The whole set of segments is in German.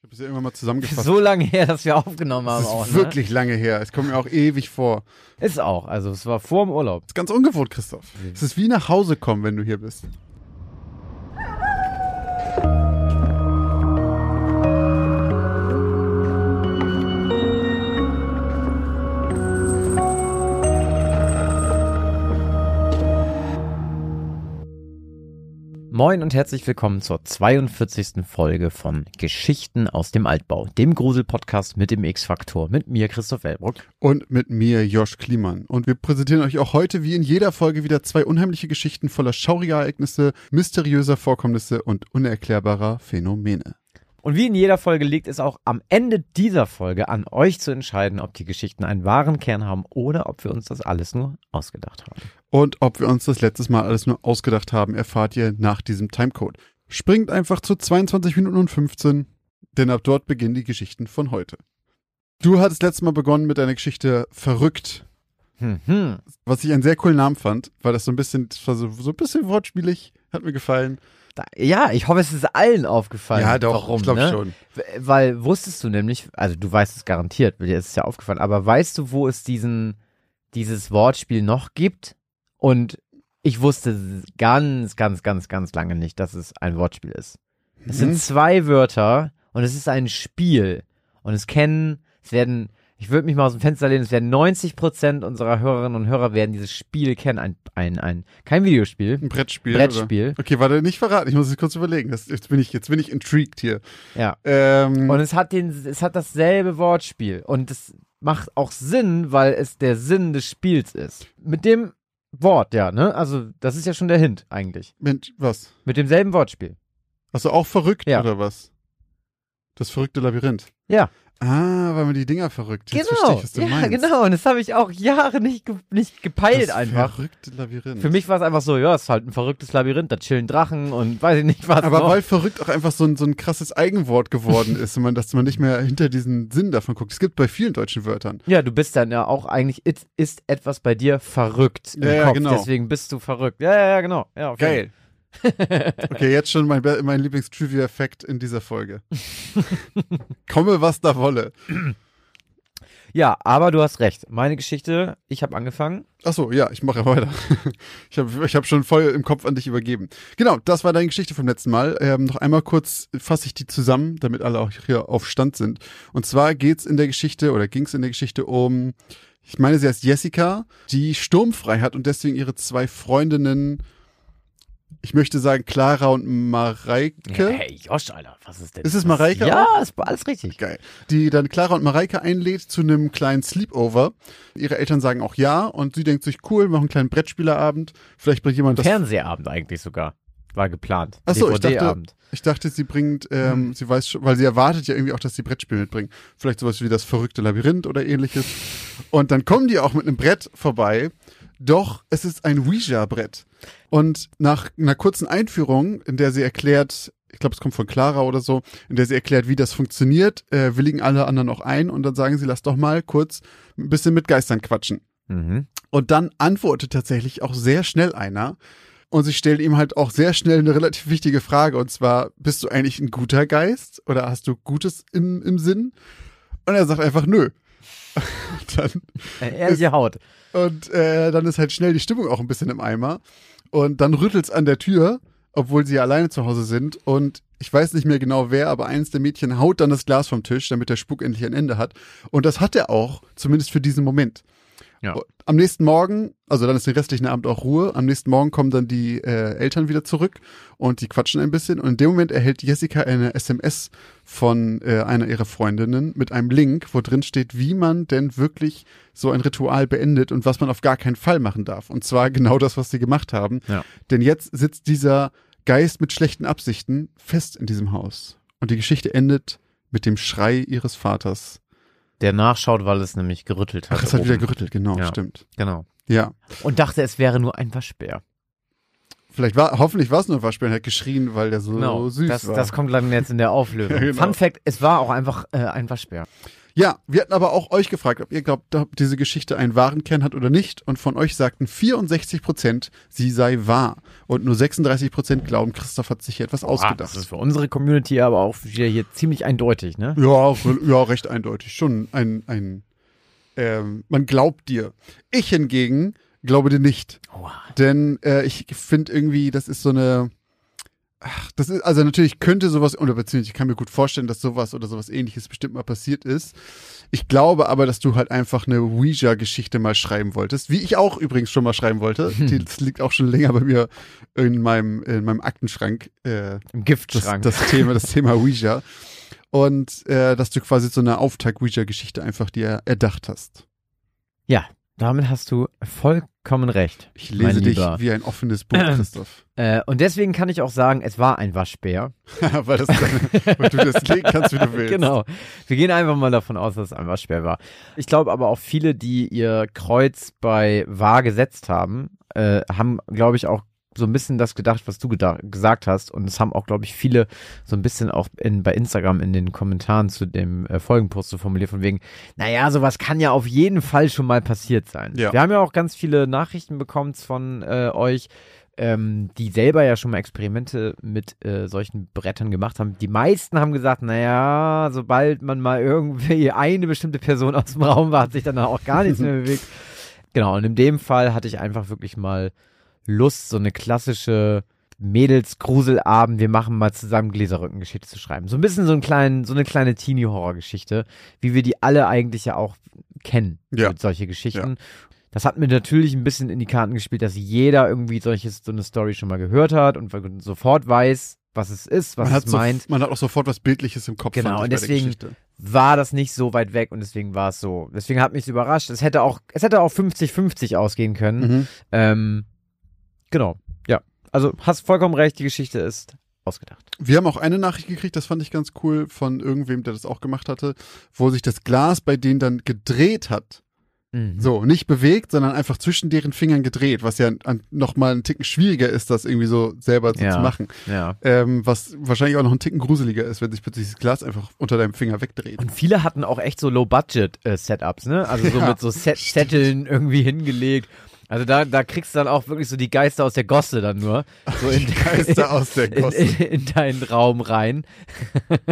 Ich habe es ja irgendwann mal zusammengefasst. So lange her, dass wir aufgenommen das haben ist auch. Ne? wirklich lange her. Es kommt mir auch ewig vor. Ist auch. Also es war vor dem Urlaub. Das ist ganz ungewohnt, Christoph. Es ist wie nach Hause kommen, wenn du hier bist. Moin und herzlich willkommen zur 42. Folge von Geschichten aus dem Altbau, dem Grusel-Podcast mit dem X-Faktor, mit mir Christoph Wellbruck. Und mit mir, Josh Kliemann. Und wir präsentieren euch auch heute wie in jeder Folge wieder zwei unheimliche Geschichten voller schauriger Ereignisse, mysteriöser Vorkommnisse und unerklärbarer Phänomene. Und wie in jeder Folge liegt es auch am Ende dieser Folge an euch zu entscheiden, ob die Geschichten einen wahren Kern haben oder ob wir uns das alles nur ausgedacht haben. Und ob wir uns das letztes Mal alles nur ausgedacht haben, erfahrt ihr nach diesem Timecode. Springt einfach zu 22 Minuten und 15, denn ab dort beginnen die Geschichten von heute. Du hattest letztes Mal begonnen mit deiner Geschichte Verrückt, Hm, hm. was ich einen sehr coolen Namen fand, weil das so ein bisschen, das war so, so ein bisschen wortspielig, hat mir gefallen. Ja, ich hoffe, es ist allen aufgefallen. Warum, ich glaube ne? schon. Weil wusstest du nämlich, also du weißt es garantiert, weil dir ist es ja aufgefallen, aber weißt du, wo es diesen, dieses Wortspiel noch gibt? Und ich wusste ganz, ganz, ganz, ganz lange nicht, dass es ein Wortspiel ist. Es sind Mhm. zwei Wörter und es ist ein Spiel. Und es kennen, es werden, ich würde mich mal aus dem Fenster lehnen, es werden 90 Prozent unserer Hörerinnen und Hörer werden dieses Spiel kennen. Ein, ein, ein, kein Videospiel, Ein Brettspiel. Brettspiel. Oder? Okay, warte, nicht verraten. Ich muss es kurz überlegen. Das, jetzt, bin ich, jetzt bin ich intrigued hier. Ja. Ähm, Und es hat den, es hat dasselbe Wortspiel. Und es macht auch Sinn, weil es der Sinn des Spiels ist. Mit dem Wort, ja, ne? Also, das ist ja schon der Hint, eigentlich. Mensch, was? Mit demselben Wortspiel. Du auch verrückt Ja. oder was? Das verrückte Labyrinth. Ja. Ah, weil man die Dinger verrückt. Jetzt verstehe ich, ja, meinst. genau. Und das habe ich auch Jahre nicht, ge nicht gepeilt das einfach. verrückte Labyrinth. Für mich war es einfach so, ja, es ist halt ein verrücktes Labyrinth, da chillen Drachen und weiß ich nicht was. Aber noch. weil verrückt auch einfach so ein, so ein krasses Eigenwort geworden ist, man, dass man nicht mehr hinter diesen Sinn davon guckt. Es gibt bei vielen deutschen Wörtern. ja, du bist dann ja auch eigentlich, ist etwas bei dir verrückt im Ja, ja, Kopf, genau. deswegen bist du verrückt. Ja, ja, ja, genau. Ja, Geil. Okay, jetzt schon mein, mein Lieblings-Trivia-Fact in dieser Folge. Komme, was da wolle. Ja, aber du hast recht. Meine Geschichte, ich habe angefangen. Ach so, ja, ich mache weiter. Ich habe ich hab schon voll im Kopf an dich übergeben. Genau, das war deine Geschichte vom letzten Mal. Ähm, noch einmal kurz fasse ich die zusammen, damit alle auch hier auf Stand sind. Und zwar geht's in der Geschichte oder ging's in der Geschichte um, ich meine, sie heißt Jessica, die sturmfrei hat und deswegen ihre zwei Freundinnen, ich möchte sagen Clara und Mareike. Hey, Josh, Alter, was ist denn? Ist es? Mareike Ja, ist alles richtig. Geil. Die dann Clara und Mareike einlädt zu einem kleinen Sleepover. Ihre Eltern sagen auch ja und sie denkt sich, cool, wir machen einen kleinen Brettspielerabend. Vielleicht bringt jemand das. Fernsehabend eigentlich sogar. War geplant. Ach so, ich dachte-. Ich dachte, sie bringt, ähm, sie weiß schon, weil sie erwartet ja irgendwie auch, dass sie Brettspiele mitbringen. Vielleicht sowas wie das verrückte Labyrinth oder ähnliches. Und dann kommen die auch mit einem Brett vorbei. Doch es ist ein Ouija-Brett. Und nach einer kurzen Einführung, in der sie erklärt, ich glaube, es kommt von Clara oder so, in der sie erklärt, wie das funktioniert, äh, willigen alle anderen auch ein und dann sagen sie, lass doch mal kurz ein bisschen mit Geistern quatschen. Mhm. Und dann antwortet tatsächlich auch sehr schnell einer. Und sie stellt ihm halt auch sehr schnell eine relativ wichtige Frage. Und zwar, bist du eigentlich ein guter Geist? Oder hast du Gutes im, im Sinn? Und er sagt einfach, nö. Und dann, Äh, Ehrliche Haut. und äh, dann ist halt schnell die Stimmung auch ein bisschen im Eimer. Und dann rüttelt's an der Tür, obwohl sie alleine zu Hause sind. Und ich weiß nicht mehr genau wer, aber eins der Mädchen haut dann das Glas vom Tisch, damit der Spuk endlich ein Ende hat. Und das hat er auch, zumindest für diesen Moment. Ja. Am nächsten Morgen, also dann ist den restlichen Abend auch Ruhe. Am nächsten Morgen kommen dann die äh, Eltern wieder zurück und die quatschen ein bisschen. Und in dem Moment erhält Jessica eine SMS von äh, einer ihrer Freundinnen mit einem Link, wo drin steht, wie man denn wirklich so ein Ritual beendet und was man auf gar keinen Fall machen darf. Und zwar genau das, was sie gemacht haben. Ja. Denn jetzt sitzt dieser Geist mit schlechten Absichten fest in diesem Haus. Und die Geschichte endet mit dem Schrei ihres Vaters. Der nachschaut, weil es nämlich gerüttelt hat. Ach, es hat oben. wieder gerüttelt, genau, Ja. stimmt. Genau. Ja. Und dachte, es wäre nur ein Waschbär. Vielleicht war, hoffentlich war es nur ein Waschbär und hat geschrien, weil der so Genau. süß das, war. das kommt dann jetzt in der Auflösung. Ja, genau. Fun Fact, es war auch einfach äh, ein Waschbär. Ja, wir hatten aber auch euch gefragt, ob ihr glaubt, ob diese Geschichte einen wahren Kern hat oder nicht. Und von euch sagten 64 Prozent, sie sei wahr. Und nur 36 Prozent glauben, Christoph hat sich hier etwas Ah, ausgedacht. das ist für unsere Community aber auch wieder hier ziemlich eindeutig, ne? Ja, ja, recht eindeutig. Schon ein, ein ähm, man glaubt dir. Ich hingegen glaube dir nicht. Oha. Denn äh, ich finde irgendwie, das ist so eine. Ach, das ist, also natürlich könnte sowas, oder beziehungsweise ich kann mir gut vorstellen, dass sowas oder sowas ähnliches bestimmt mal passiert ist. Ich glaube aber, dass du halt einfach eine Ouija-Geschichte mal schreiben wolltest, wie ich auch übrigens schon mal schreiben wollte. Die, das liegt auch schon länger bei mir in meinem, in meinem Aktenschrank. Äh, Im das, Giftschrank. das Thema, das Thema Ouija. Und äh, dass du quasi so eine Auftakt-Ouija-Geschichte einfach dir erdacht hast. ja, damit hast du vollkommen recht. Ich lese dich Lieber. wie ein offenes Buch, Christoph. Äh, und deswegen kann ich auch sagen, es war ein Waschbär. weil, das deine, weil du das legen kannst, wie du willst. Genau. Wir gehen einfach mal davon aus, dass es ein Waschbär war. Ich glaube aber auch viele, die ihr Kreuz bei wahr gesetzt haben, äh, haben, glaube ich, auch so ein bisschen das gedacht, was du gesagt hast. Und es haben auch, glaube ich, viele so ein bisschen auch in, bei Instagram in den Kommentaren zu dem äh, Folgenpost so formuliert, von wegen, naja, sowas kann ja auf jeden Fall schon mal passiert sein. Ja. Wir haben ja auch ganz viele Nachrichten bekommen von äh, euch, ähm, die selber ja schon mal Experimente mit äh, solchen Brettern gemacht haben. Die meisten haben gesagt, naja, sobald man mal irgendwie eine bestimmte Person aus dem Raum war, hat sich dann auch gar nichts mehr bewegt. Genau, und in dem Fall hatte ich einfach wirklich mal Lust, so eine klassische Mädels-Gruselabend, wir machen mal zusammen Gläserrückengeschichte zu schreiben. So ein bisschen so, einen kleinen, so eine kleine Teenie-Horror-Geschichte, wie wir die alle eigentlich ja auch kennen, Ja. solche Geschichten. Das hat mir natürlich ein bisschen in die Karten gespielt, dass jeder irgendwie solches, so eine Story schon mal gehört hat und sofort weiß, was es ist, was Man es so, meint. man hat auch sofort was Bildliches im Kopf. Genau, und deswegen-. War das nicht so weit weg und deswegen war es so. Deswegen hat mich überrascht. Es hätte auch, es hätte auch 50-50 ausgehen können. Mhm. Ähm, genau, ja. Also hast vollkommen recht, die Geschichte ist ausgedacht. Wir haben auch eine Nachricht gekriegt, das fand ich ganz cool, von irgendwem, der das auch gemacht hatte, wo sich das Glas bei denen dann gedreht hat. Mhm. So, nicht bewegt, sondern einfach zwischen deren Fingern gedreht, was ja an, noch mal einen Ticken schwieriger ist, das irgendwie so selber so Ja. zu machen. Ja. Ähm, was wahrscheinlich auch noch einen Ticken gruseliger ist, wenn sich plötzlich das Glas einfach unter deinem Finger wegdreht. Und viele hatten auch echt so Low-Budget-Setups, ne? Also so Ja, mit so Set irgendwie hingelegt. Also da, da kriegst du dann auch wirklich so die Geister aus der Gosse dann nur. So in, Die Geister aus der in, Gosse. in, in deinen Raum rein.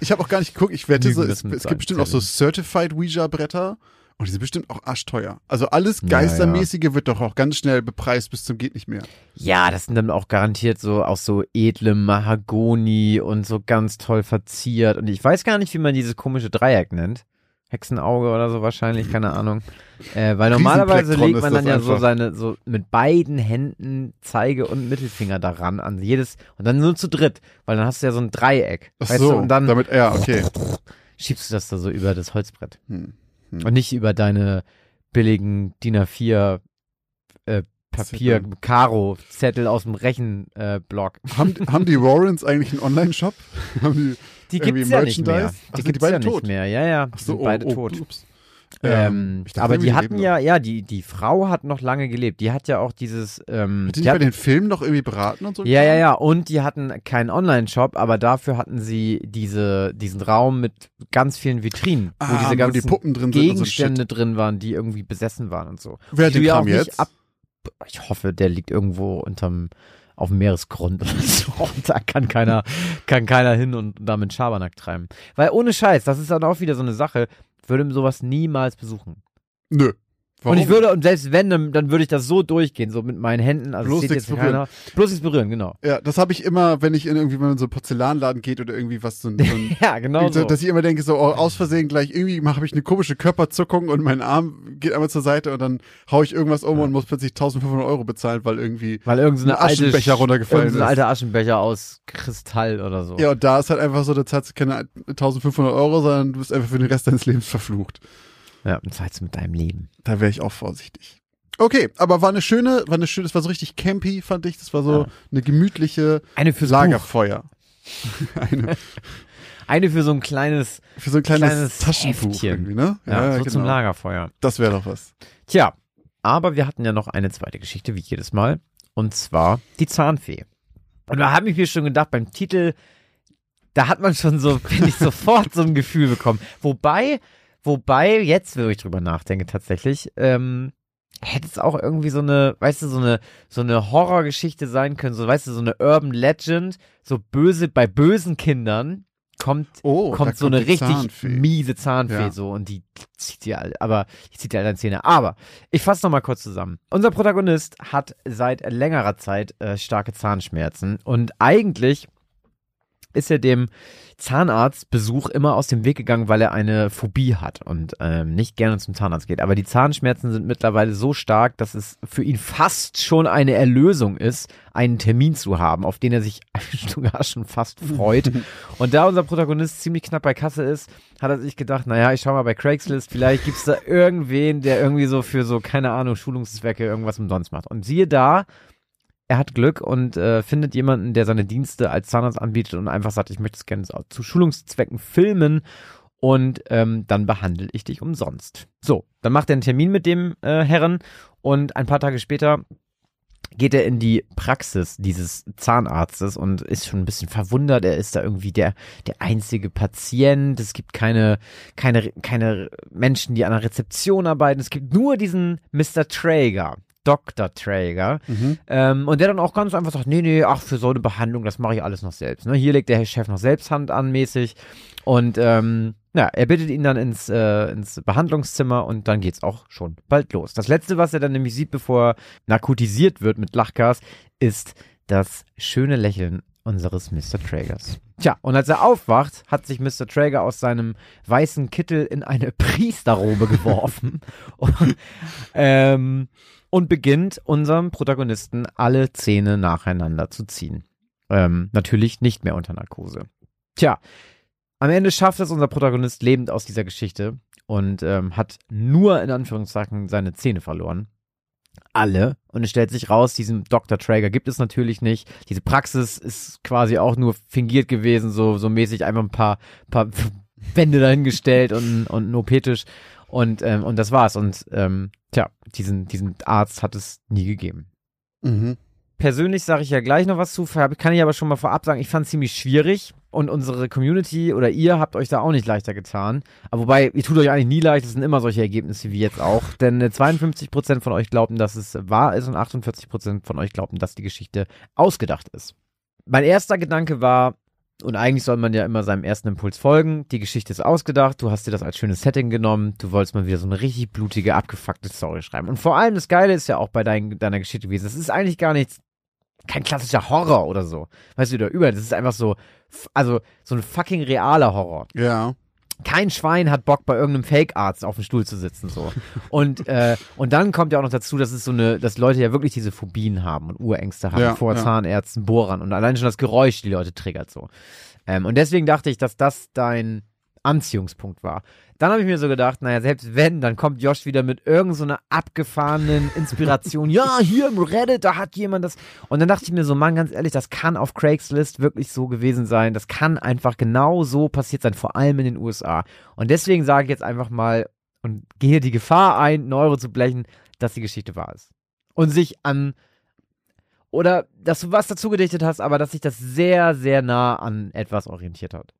Ich habe auch gar nicht geguckt, ich wette, so, es, es gibt bestimmt auch so. Certified Ouija-Bretter und die sind bestimmt auch arschteuer. Also alles Ja, Geistermäßige wird doch auch ganz schnell bepreist bis zum geht nicht mehr. Ja, das sind dann auch garantiert so aus so edlem Mahagoni und so ganz toll verziert. Und ich weiß gar nicht, wie man dieses komische Dreieck nennt. Hexenauge oder so wahrscheinlich, keine Ahnung. Äh, weil normalerweise legt man dann ja so einfach. seine, so mit beiden Händen Zeige und Mittelfinger daran, an jedes, und dann nur zu dritt, weil dann hast du ja so ein Dreieck. Ach weißt so, du, und dann damit, ja, okay. schiebst du das da so über das Holzbrett. Hm. Und nicht über deine billigen DIN A4 äh, Papier. Karo, Zettel aus dem Rechenblock. Äh. Haben, haben die Warrens eigentlich einen Online-Shop? haben die, Die Irgendwie gibt's ja nicht mehr. Die gibt's beide ja nicht tot? mehr. Ja, ja. ach die so, sind oh, beide oh, tot. ups. Ähm, dachte, aber die hatten ja, ja, die, die Frau hat noch lange gelebt. Die hat ja auch dieses, ähm, Hat die die nicht bei hat, den Filmen noch irgendwie beraten und so? ja, ja, ja. Und die hatten keinen Online-Shop, aber dafür hatten sie diese, diesen Raum mit ganz vielen Vitrinen, Ah, wo diese wo ganzen die Puppen drin und so Gegenstände drin waren, die irgendwie besessen waren und so. Wer hat Die den Kram nicht jetzt? Ab ich hoffe, der liegt irgendwo unterm auf dem Meeresgrund oder so. Und da kann keiner, kann keiner hin und damit Schabernack treiben. Weil ohne Scheiß, das ist dann auch wieder so eine Sache, würde sowas niemals besuchen. Nö. Warum? Und ich würde, und selbst wenn, dann, würde ich das so durchgehen, so mit meinen Händen, also Bloß nichts jetzt berühren. keiner. Bloß nichts berühren, genau. Ja, das habe ich immer, wenn ich in irgendwie mal in so einen Porzellanladen geht oder irgendwie was so ein, so ein Ja, genau so. dass ich immer denke, so oh, aus Versehen gleich irgendwie habe ich eine komische Körperzuckung und mein Arm geht einmal zur Seite und dann hau ich irgendwas um und muss plötzlich 1500 Euro bezahlen, weil irgendwie. Weil irgendeine ein Aschenbecher alte, runtergefallen irgendein ist. alter Aschenbecher aus Kristall oder so. Ja, und da ist halt einfach so, da zahlst du keine 1500 Euro, sondern du bist einfach für den Rest deines Lebens verflucht. Ja, und zahlst du mit deinem Leben. Da wäre ich auch vorsichtig. Okay, aber war eine schöne, war eine schöne, das war so richtig campy, fand ich. Das war so Ja. eine gemütliche Eine fürs. Lagerfeuer. eine, Eine für so ein kleines, für so ein kleines, Kleines Taschenbuch Heftchen. irgendwie, ne? ja, so zum Lagerfeuer. Das wäre doch was. Tja, aber wir hatten ja noch eine zweite Geschichte, wie jedes Mal. Und zwar die Zahnfee. Und da habe ich mir schon gedacht, beim Titel, da hat man schon so, finde ich, sofort so ein Gefühl bekommen. Wobei, wobei, jetzt, wenn ich drüber nachdenke, tatsächlich, ähm, hätte es auch irgendwie so eine, weißt du, so eine, so eine Horrorgeschichte sein können, so, weißt du, so eine Urban Legend, so böse, bei bösen Kindern kommt, Oh, kommt so kommt eine richtig Zahnfee. miese Zahnfee Ja. so und die zieht dir alle, aber die zieht dir alle deine Zähne. Aber ich fasse noch mal kurz zusammen. Unser Protagonist hat seit längerer Zeit äh, starke Zahnschmerzen und eigentlich ist er dem Zahnarztbesuch immer aus dem Weg gegangen, weil er eine Phobie hat und ähm, nicht gerne zum Zahnarzt geht. Aber die Zahnschmerzen sind mittlerweile so stark, dass es für ihn fast schon eine Erlösung ist, einen Termin zu haben, auf den er sich sogar schon fast freut. Und da unser Protagonist ziemlich knapp bei Kasse ist, hat er sich gedacht, naja, ich schau mal bei Craigslist, vielleicht gibt's da irgendwen, der irgendwie so für so, keine Ahnung, Schulungszwecke irgendwas umsonst macht. Und siehe da, er hat Glück und äh, findet jemanden, der seine Dienste als Zahnarzt anbietet und einfach sagt, ich möchte es gerne zu Schulungszwecken filmen und ähm, dann behandle ich dich umsonst. So, dann macht er einen Termin mit dem äh, Herren und ein paar Tage später geht er in die Praxis dieses Zahnarztes und ist schon ein bisschen verwundert. Er ist da irgendwie der, der einzige Patient. Es gibt keine, keine, keine Menschen, die an der Rezeption arbeiten. Es gibt nur diesen Mr. Traeger. Dr. Traeger. Mhm. Ähm, und der dann auch ganz einfach sagt, nee, nee, ach, für so eine Behandlung, das mache ich alles noch selbst. Ne? Hier legt der Chef noch selbst Hand an, mäßig. Und ähm, ja, er bittet ihn dann ins, äh, ins Behandlungszimmer und dann geht's auch schon bald los. Das letzte, was er dann nämlich sieht, bevor er narkotisiert wird mit Lachgas, ist das schöne Lächeln unseres Mr. Traegers. Tja, und als er aufwacht, hat sich Mr. Traeger aus seinem weißen Kittel in eine Priesterrobe geworfen und, ähm, und beginnt unserem Protagonisten alle Zähne nacheinander zu ziehen. Ähm, natürlich nicht mehr unter Narkose. Tja, am Ende schafft es unser Protagonist lebend aus dieser Geschichte und ähm, hat nur in Anführungszeichen seine Zähne verloren. Alle. Und es stellt sich raus, diesen Dr. Traeger gibt es natürlich nicht. Diese Praxis ist quasi auch nur fingiert gewesen, so, so mäßig einfach ein paar, paar Wände dahingestellt und, und ein OP-Tisch. Und, ähm, und das war's. Und ähm, tja, diesen, diesen Arzt hat es nie gegeben. Mhm. Persönlich sage ich ja gleich noch was zu, kann ich aber schon mal vorab sagen, ich fand es ziemlich schwierig und unsere Community oder ihr habt euch da auch nicht leichter getan. Aber wobei, ihr tut euch eigentlich nie leicht, es sind immer solche Ergebnisse wie jetzt auch. Denn äh, 52% von euch glaubten, dass es wahr ist und 48% von euch glaubten, dass die Geschichte ausgedacht ist. Mein erster Gedanke war, und eigentlich soll man ja immer seinem ersten Impuls folgen. Die Geschichte ist ausgedacht, du hast dir das als schönes Setting genommen, du wolltest mal wieder so eine richtig blutige, abgefuckte Story schreiben. Und vor allem das Geile ist ja auch bei dein, deiner Geschichte gewesen, es ist eigentlich gar nichts, kein klassischer Horror oder so. Weißt du, da über, das ist einfach so, also so ein fucking realer Horror. Ja. Kein Schwein hat Bock, bei irgendeinem Fake-Arzt auf dem Stuhl zu sitzen, so. Und, äh, und dann kommt ja auch noch dazu, dass es so eine, dass Leute ja wirklich diese Phobien haben und Urängste haben Ja, vor ja. Zahnärzten, Bohrern und allein schon das Geräusch die Leute triggert, so. Ähm, und deswegen dachte ich, dass das dein Anziehungspunkt war. Dann habe ich mir so gedacht, naja, selbst wenn, dann kommt Josh wieder mit irgendeiner so abgefahrenen Inspiration. ja, hier im Reddit, da hat jemand das. Und dann dachte ich mir so, Mann, ganz ehrlich, das kann auf Craigslist wirklich so gewesen sein. Das kann einfach genau so passiert sein, vor allem in den USA. Und deswegen sage ich jetzt einfach mal und gehe die Gefahr ein, einen Euro zu blechen, dass die Geschichte wahr ist. Und sich an oder dass du was dazu gedichtet hast, aber dass sich das sehr, sehr nah an etwas orientiert hat.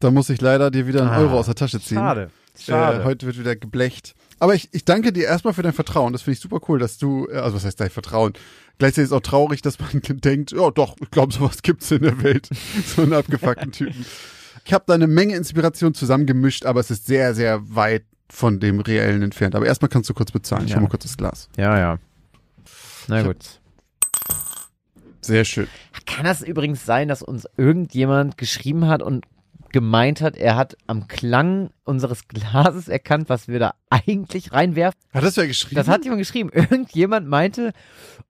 Da muss ich leider dir wieder einen Ah, Euro aus der Tasche ziehen. Schade. Schade. Äh, heute wird wieder geblecht. Aber ich, ich danke dir erstmal für dein Vertrauen. Das finde ich super cool, dass du, äh, also was heißt dein Vertrauen? Gleichzeitig ist es auch traurig, dass man denkt, ja doch, ich glaube, sowas gibt's in der Welt. so einen abgefuckten Typen. Ich habe da eine Menge Inspiration zusammengemischt, aber es ist sehr, sehr weit von dem Reellen entfernt. Aber erstmal kannst du kurz bezahlen. Ich Ja. hol mal kurz das Glas. ja, ja. Na Ich gut. Sehr schön. Kann das übrigens sein, dass uns irgendjemand geschrieben hat und gemeint hat, er hat am Klang unseres Glases erkannt, was wir da eigentlich reinwerfen? Hat das wer geschrieben? Das hat jemand geschrieben. Irgendjemand meinte,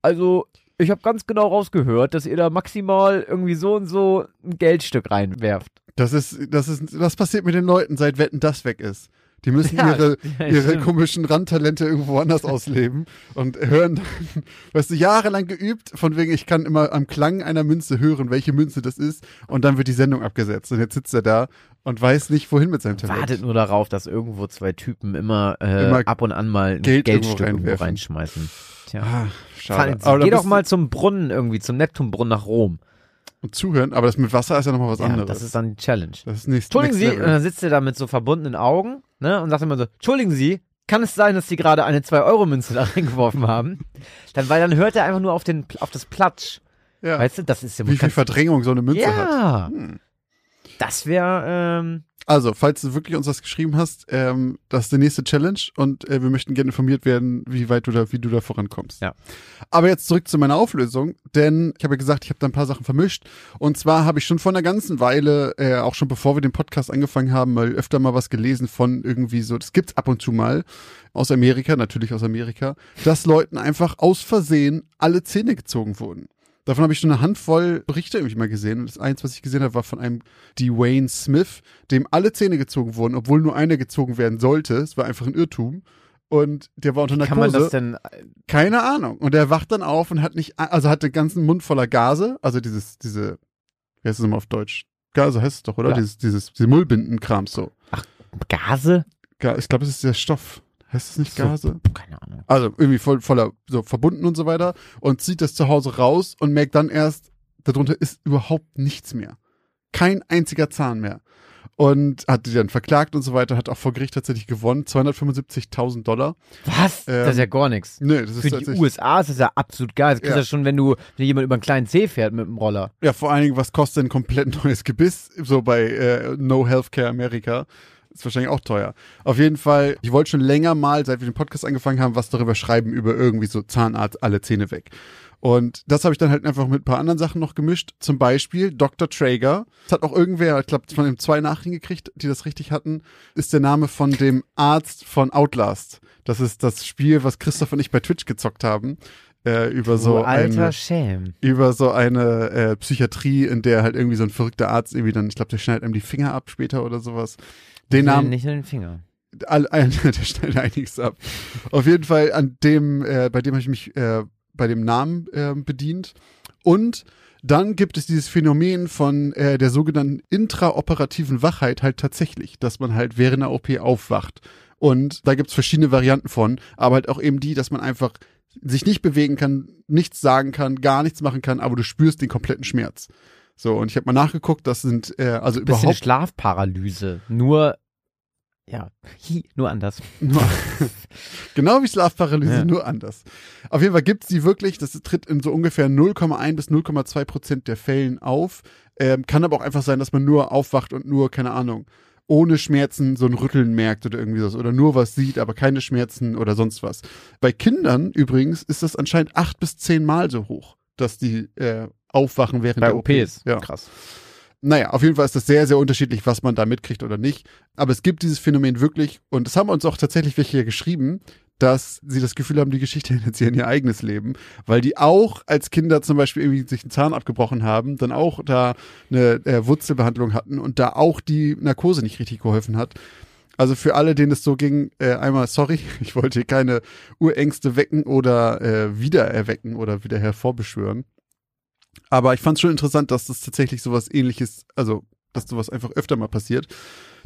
also ich habe ganz genau rausgehört, dass ihr da maximal irgendwie so und so ein Geldstück reinwerft. das ist, das ist, was passiert mit den Leuten, seit Wetten das weg ist? Die müssen Ja, ihre, ja, ihre komischen Randtalente irgendwo anders ausleben und hören dann, weißt du, jahrelang geübt, von wegen, ich kann immer am Klang einer Münze hören, welche Münze das ist und dann wird die Sendung abgesetzt und jetzt sitzt er da und weiß nicht, wohin mit seinem Talent. Wartet nur darauf, dass irgendwo zwei Typen immer, äh, Immer ab und an mal ein Geld irgendwo Geldstück irgendwo reinwerfen. reinschmeißen. Tja. Ah, schade. Geh doch mal zum Brunnen irgendwie, zum Neptunbrunnen nach Rom. Und zuhören, aber das mit Wasser ist ja nochmal was Ja, anderes. das ist dann die Challenge. das ist nächst, Entschuldigen Sie, und Level. dann sitzt er da mit so verbundenen Augen, ne, und sagt immer so, Entschuldigen Sie, kann es sein, dass Sie gerade eine 2-Euro-Münze da reingeworfen haben? Dann, weil dann hört er einfach nur auf den, auf das Platsch. Ja. Weißt du, das ist ja Wie viel Verdrängung so eine Münze hat. Ja. Hm. Das wäre, ähm, Also, falls du wirklich uns das geschrieben hast, ähm, das ist die nächste Challenge und äh, wir möchten gerne informiert werden, wie weit du da, wie du da vorankommst. Ja. Aber jetzt zurück zu meiner Auflösung, denn ich habe ja gesagt, ich habe da ein paar Sachen vermischt. Und zwar habe ich schon vor einer ganzen Weile, äh, auch schon bevor wir den Podcast angefangen haben, mal öfter mal was gelesen von irgendwie so, das gibt's ab und zu mal aus Amerika, natürlich aus Amerika, dass Leuten einfach aus Versehen alle Zähne gezogen wurden. Davon habe ich schon eine Handvoll Berichte irgendwie mal gesehen. Und das eins, was ich gesehen habe, war von einem Dwayne Smith, dem alle Zähne gezogen wurden, obwohl nur einer gezogen werden sollte. Es war einfach ein Irrtum. Und der war unter kann man Narkose. das denn, Keine Ahnung. Und er wacht dann auf und hat nicht, also hat den ganzen Mund voller Gase, also dieses, diese, wie heißt es nochmal auf Deutsch? Gase heißt es doch, oder? Ja. Dieses, dieses, diese Mullbindenkram so. Gase? Ga- Ich glaube, es ist der Stoff. Heißt es nicht So. Gase? Keine Ahnung. Also irgendwie voll, voller, so verbunden und so weiter und zieht das zu Hause raus und merkt dann erst, darunter ist überhaupt nichts mehr. Kein einziger Zahn mehr. Und hat die dann verklagt und so weiter, hat auch vor Gericht tatsächlich gewonnen, 275.000 Dollar. Was? Ähm, das ist ja gar nichts. Nee, das ist Für die USA ist das ja absolut geil. Das kriegst du Ja. ja schon, wenn du wenn jemand über einen kleinen C fährt mit dem Roller. ja, vor allen Dingen, was kostet ein komplett neues Gebiss, so bei äh, No Healthcare America? Ist wahrscheinlich auch teuer. Auf jeden Fall, ich wollte schon länger mal, seit wir den Podcast angefangen haben, was darüber schreiben, über irgendwie so Zahnarzt, alle Zähne weg. Und das habe ich dann halt einfach mit ein paar anderen Sachen noch gemischt. Zum Beispiel Dr. Traeger. Das hat auch irgendwer, ich glaube, von dem zwei Nachrichten gekriegt, die das richtig hatten, ist der Name von dem Arzt von Outlast. Das ist das Spiel, was Christoph und ich bei Twitch gezockt haben. Äh, über so eine, über so eine äh, Psychiatrie, in der halt irgendwie so ein verrückter Arzt irgendwie dann, ich glaube, der schneidet einem die Finger ab später oder sowas. Den Namen, Nicht nur den Finger. all, all, der schneidet einiges ab. Auf jeden Fall an dem, äh, bei dem habe ich mich äh, bei dem Namen äh, bedient. Und dann gibt es dieses Phänomen von äh, der sogenannten intraoperativen Wachheit halt tatsächlich, dass man halt während der OP aufwacht. Und da gibt's verschiedene Varianten von, aber halt auch eben die, dass man einfach sich nicht bewegen kann, nichts sagen kann, gar nichts machen kann, aber du spürst den kompletten Schmerz. So, und ich habe mal nachgeguckt, das sind äh, also Bisschen überhaupt Schlafparalyse. Nur, ja, hi, nur anders. Genau wie Schlafparalyse, Ja. nur anders. Auf jeden Fall gibt's die wirklich, das tritt in so ungefähr 0,1 bis 0,2 Prozent der Fällen auf. Ähm, kann aber auch einfach sein, dass man nur aufwacht und nur, keine Ahnung, ohne Schmerzen so ein Rütteln merkt oder irgendwie so. Oder nur was sieht, aber keine Schmerzen oder sonst was. Bei Kindern übrigens ist das anscheinend acht bis zehn Mal so hoch, dass die äh, aufwachen während Bei der OP. OPs. Ja. Krass. Naja, auf jeden Fall ist das sehr, sehr unterschiedlich, was man da mitkriegt oder nicht. Aber es gibt dieses Phänomen wirklich, und das haben uns auch tatsächlich welche hier geschrieben, dass sie das Gefühl haben, die Geschichte ändert sie in ihr eigenes Leben, weil die auch als Kinder zum Beispiel irgendwie sich einen Zahn abgebrochen haben, dann auch da eine äh, Wurzelbehandlung hatten und da auch die Narkose nicht richtig geholfen hat. Also für alle, denen es so ging, äh, einmal sorry, ich wollte hier keine Urängste wecken oder äh, wiedererwecken oder wieder hervorbeschwören. Aber ich fand es schon interessant, dass das tatsächlich sowas ähnliches, also dass sowas einfach öfter mal passiert.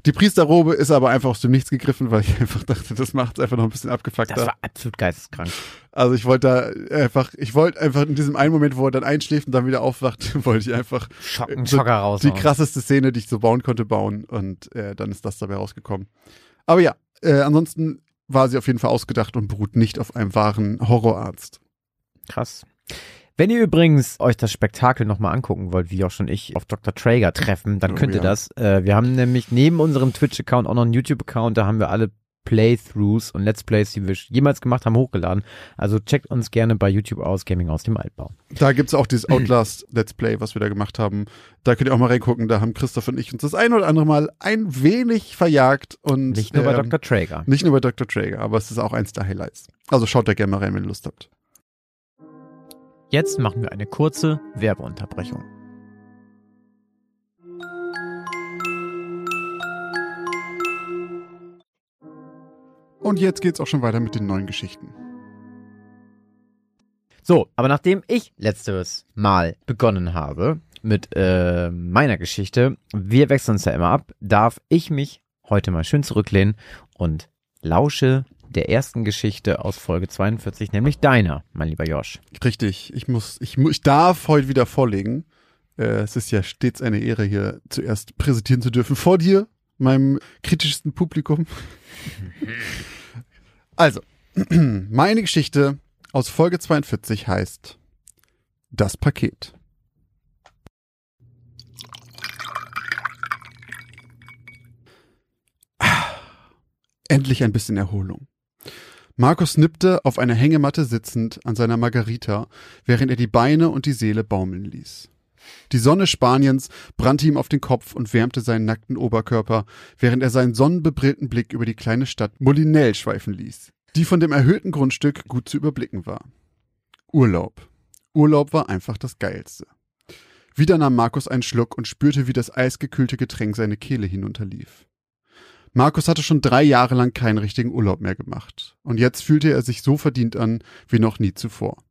Die Priesterrobe ist aber einfach aus dem Nichts gegriffen, weil ich einfach dachte, das macht es einfach noch ein bisschen Das abgefuckter. war absolut geisteskrank. Also ich wollte da einfach, ich wollte einfach in diesem einen Moment, wo er dann einschläft und dann wieder aufwacht, wollte ich einfach Schocken, so Schocker raus. die krasseste Szene, die ich so bauen konnte, bauen und äh, dann ist das dabei rausgekommen. Aber ja, äh, ansonsten war sie auf jeden Fall ausgedacht und beruht nicht auf einem wahren Horrorarzt. Krass. Wenn ihr übrigens euch das Spektakel nochmal angucken wollt, wie auch schon ich, auf Dr. Traeger treffen, dann Oh, könnt ihr ja. das. Äh, wir haben nämlich neben unserem Twitch-Account auch noch einen YouTube-Account, da haben wir alle Playthroughs und Let's Plays, die wir jemals gemacht haben, hochgeladen. Also checkt uns gerne bei YouTube aus, Gaming aus dem Altbau. Da gibt's auch dieses Outlast Let's Play, was wir da gemacht haben. Da könnt ihr auch mal reingucken. Da haben Christoph und ich uns das ein oder andere Mal ein wenig verjagt. Und, Nicht nur bei ähm, Dr. Traeger. Nicht nur bei Dr. Traeger, aber es ist auch eins der Highlights. Also schaut da gerne mal rein, wenn ihr Lust habt. Jetzt machen wir eine kurze Werbeunterbrechung. Und jetzt geht's auch schon weiter mit den neuen Geschichten. So, aber nachdem ich letztes Mal begonnen habe mit äh, meiner Geschichte, wir wechseln uns ja immer ab, darf ich mich heute mal schön zurücklehnen und lausche der ersten Geschichte aus Folge 42, nämlich deiner, mein lieber Josh. Richtig, ich muss, ich, mu- ich darf heute wieder vorlegen. Äh, es ist ja stets eine Ehre, hier zuerst präsentieren zu dürfen vor dir, meinem kritischsten Publikum. also, meine Geschichte aus Folge 42 heißt Das Paket. Endlich ein bisschen Erholung. Markus nippte auf einer Hängematte sitzend an seiner Margarita, während er die Beine und die Seele baumeln ließ. Die Sonne Spaniens brannte ihm auf den Kopf und wärmte seinen nackten Oberkörper, während er seinen sonnenbebrillten Blick über die kleine Stadt Molinel schweifen ließ, die von dem erhöhten Grundstück gut zu überblicken war. Urlaub. Urlaub war einfach das Geilste. Wieder nahm Markus einen Schluck und spürte, wie das eisgekühlte Getränk seine Kehle hinunterlief. Markus hatte schon drei Jahre lang keinen richtigen Urlaub mehr gemacht, und jetzt fühlte er sich so verdient an wie noch nie zuvor.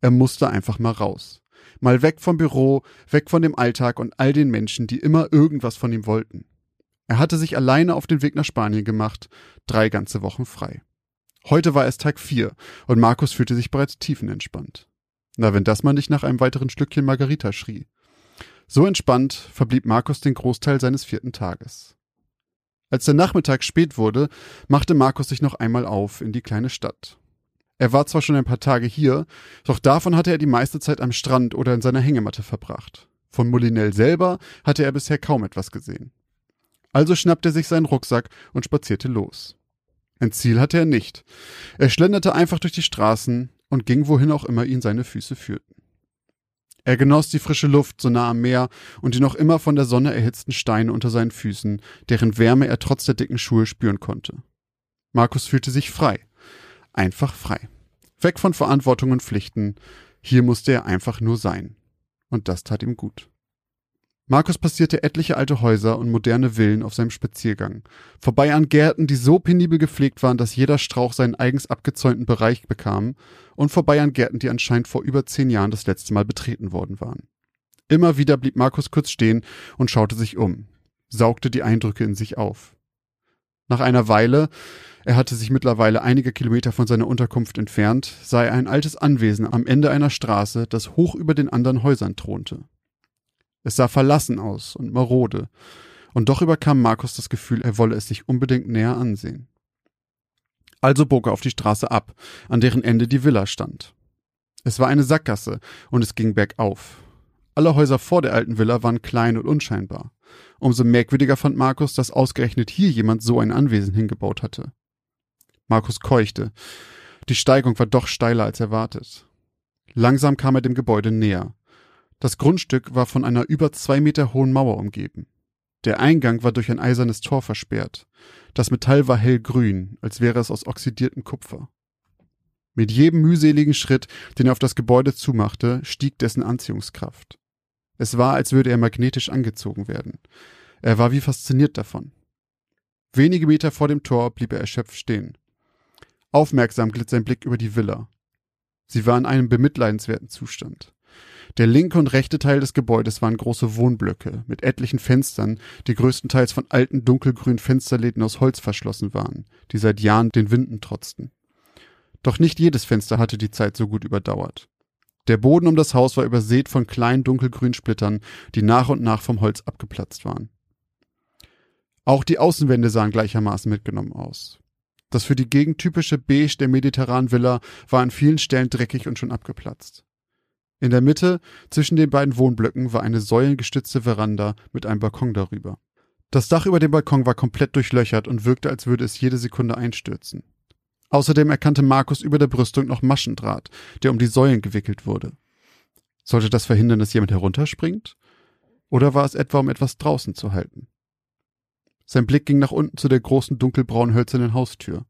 Er musste einfach mal raus. Mal weg vom Büro, weg von dem Alltag und all den Menschen, die immer irgendwas von ihm wollten. Er hatte sich alleine auf den Weg nach Spanien gemacht, drei ganze Wochen frei. Heute war es Tag vier und Markus fühlte sich bereits tiefenentspannt. Na, wenn das mal nicht nach einem weiteren Stückchen Margarita schrie. So entspannt verblieb Markus den Großteil seines vierten Tages. Als der Nachmittag spät wurde, machte Markus sich noch einmal auf in die kleine Stadt. Er war zwar schon ein paar Tage hier, doch davon hatte er die meiste Zeit am Strand oder in seiner Hängematte verbracht. Von Molinell selber hatte er bisher kaum etwas gesehen. Also schnappte er sich seinen Rucksack und spazierte los. Ein Ziel hatte er nicht. Er schlenderte einfach durch die Straßen und ging wohin auch immer ihn seine Füße führten. Er genoss die frische Luft so nah am Meer und die noch immer von der Sonne erhitzten Steine unter seinen Füßen, deren Wärme er trotz der dicken Schuhe spüren konnte. Markus fühlte sich frei. Einfach frei. Weg von Verantwortung und Pflichten. Hier musste er einfach nur sein. Und das tat ihm gut. Markus passierte etliche alte Häuser und moderne Villen auf seinem Spaziergang, vorbei an Gärten, die so penibel gepflegt waren, dass jeder Strauch seinen eigens abgezäunten Bereich bekam, und vorbei an Gärten, die anscheinend vor über zehn Jahren das letzte Mal betreten worden waren. Immer wieder blieb Markus kurz stehen und schaute sich um, saugte die Eindrücke in sich auf. Nach einer Weile, er hatte sich mittlerweile einige Kilometer von seiner Unterkunft entfernt, sah er ein altes Anwesen am Ende einer Straße, das hoch über den anderen Häusern thronte. Es sah verlassen aus und marode, und doch überkam Markus das Gefühl, er wolle es sich unbedingt näher ansehen. Also bog er auf die Straße ab, an deren Ende die Villa stand. Es war eine Sackgasse und es ging bergauf. Alle Häuser vor der alten Villa waren klein und unscheinbar. Umso merkwürdiger fand Markus, dass ausgerechnet hier jemand so ein Anwesen hingebaut hatte. Markus keuchte. Die Steigung war doch steiler als erwartet. Langsam kam er dem Gebäude näher. Das Grundstück war von einer über zwei Meter hohen Mauer umgeben. Der Eingang war durch ein eisernes Tor versperrt. Das Metall war hellgrün, als wäre es aus oxidiertem Kupfer. Mit jedem mühseligen Schritt, den er auf das Gebäude zumachte, stieg dessen Anziehungskraft. Es war, als würde er magnetisch angezogen werden. Er war wie fasziniert davon. Wenige Meter vor dem Tor blieb er erschöpft stehen. Aufmerksam glitt sein Blick über die Villa. Sie war in einem bemitleidenswerten Zustand. Der linke und rechte Teil des Gebäudes waren große Wohnblöcke mit etlichen Fenstern, die größtenteils von alten dunkelgrünen Fensterläden aus Holz verschlossen waren, die seit Jahren den Winden trotzten. Doch nicht jedes Fenster hatte die Zeit so gut überdauert. Der Boden um das Haus war übersät von kleinen dunkelgrünen Splittern, die nach und nach vom Holz abgeplatzt waren. Auch die Außenwände sahen gleichermaßen mitgenommen aus. Das für die Gegend typische Beige der mediterranen Villa war an vielen Stellen dreckig und schon abgeplatzt. In der Mitte, zwischen den beiden Wohnblöcken, war eine säulengestützte Veranda mit einem Balkon darüber. Das Dach über dem Balkon war komplett durchlöchert und wirkte, als würde es jede Sekunde einstürzen. Außerdem erkannte Markus über der Brüstung noch Maschendraht, der um die Säulen gewickelt wurde. Sollte das verhindern, dass jemand herunterspringt? Oder war es etwa, um etwas draußen zu halten? Sein Blick ging nach unten zu der großen dunkelbraunen hölzernen Haustür.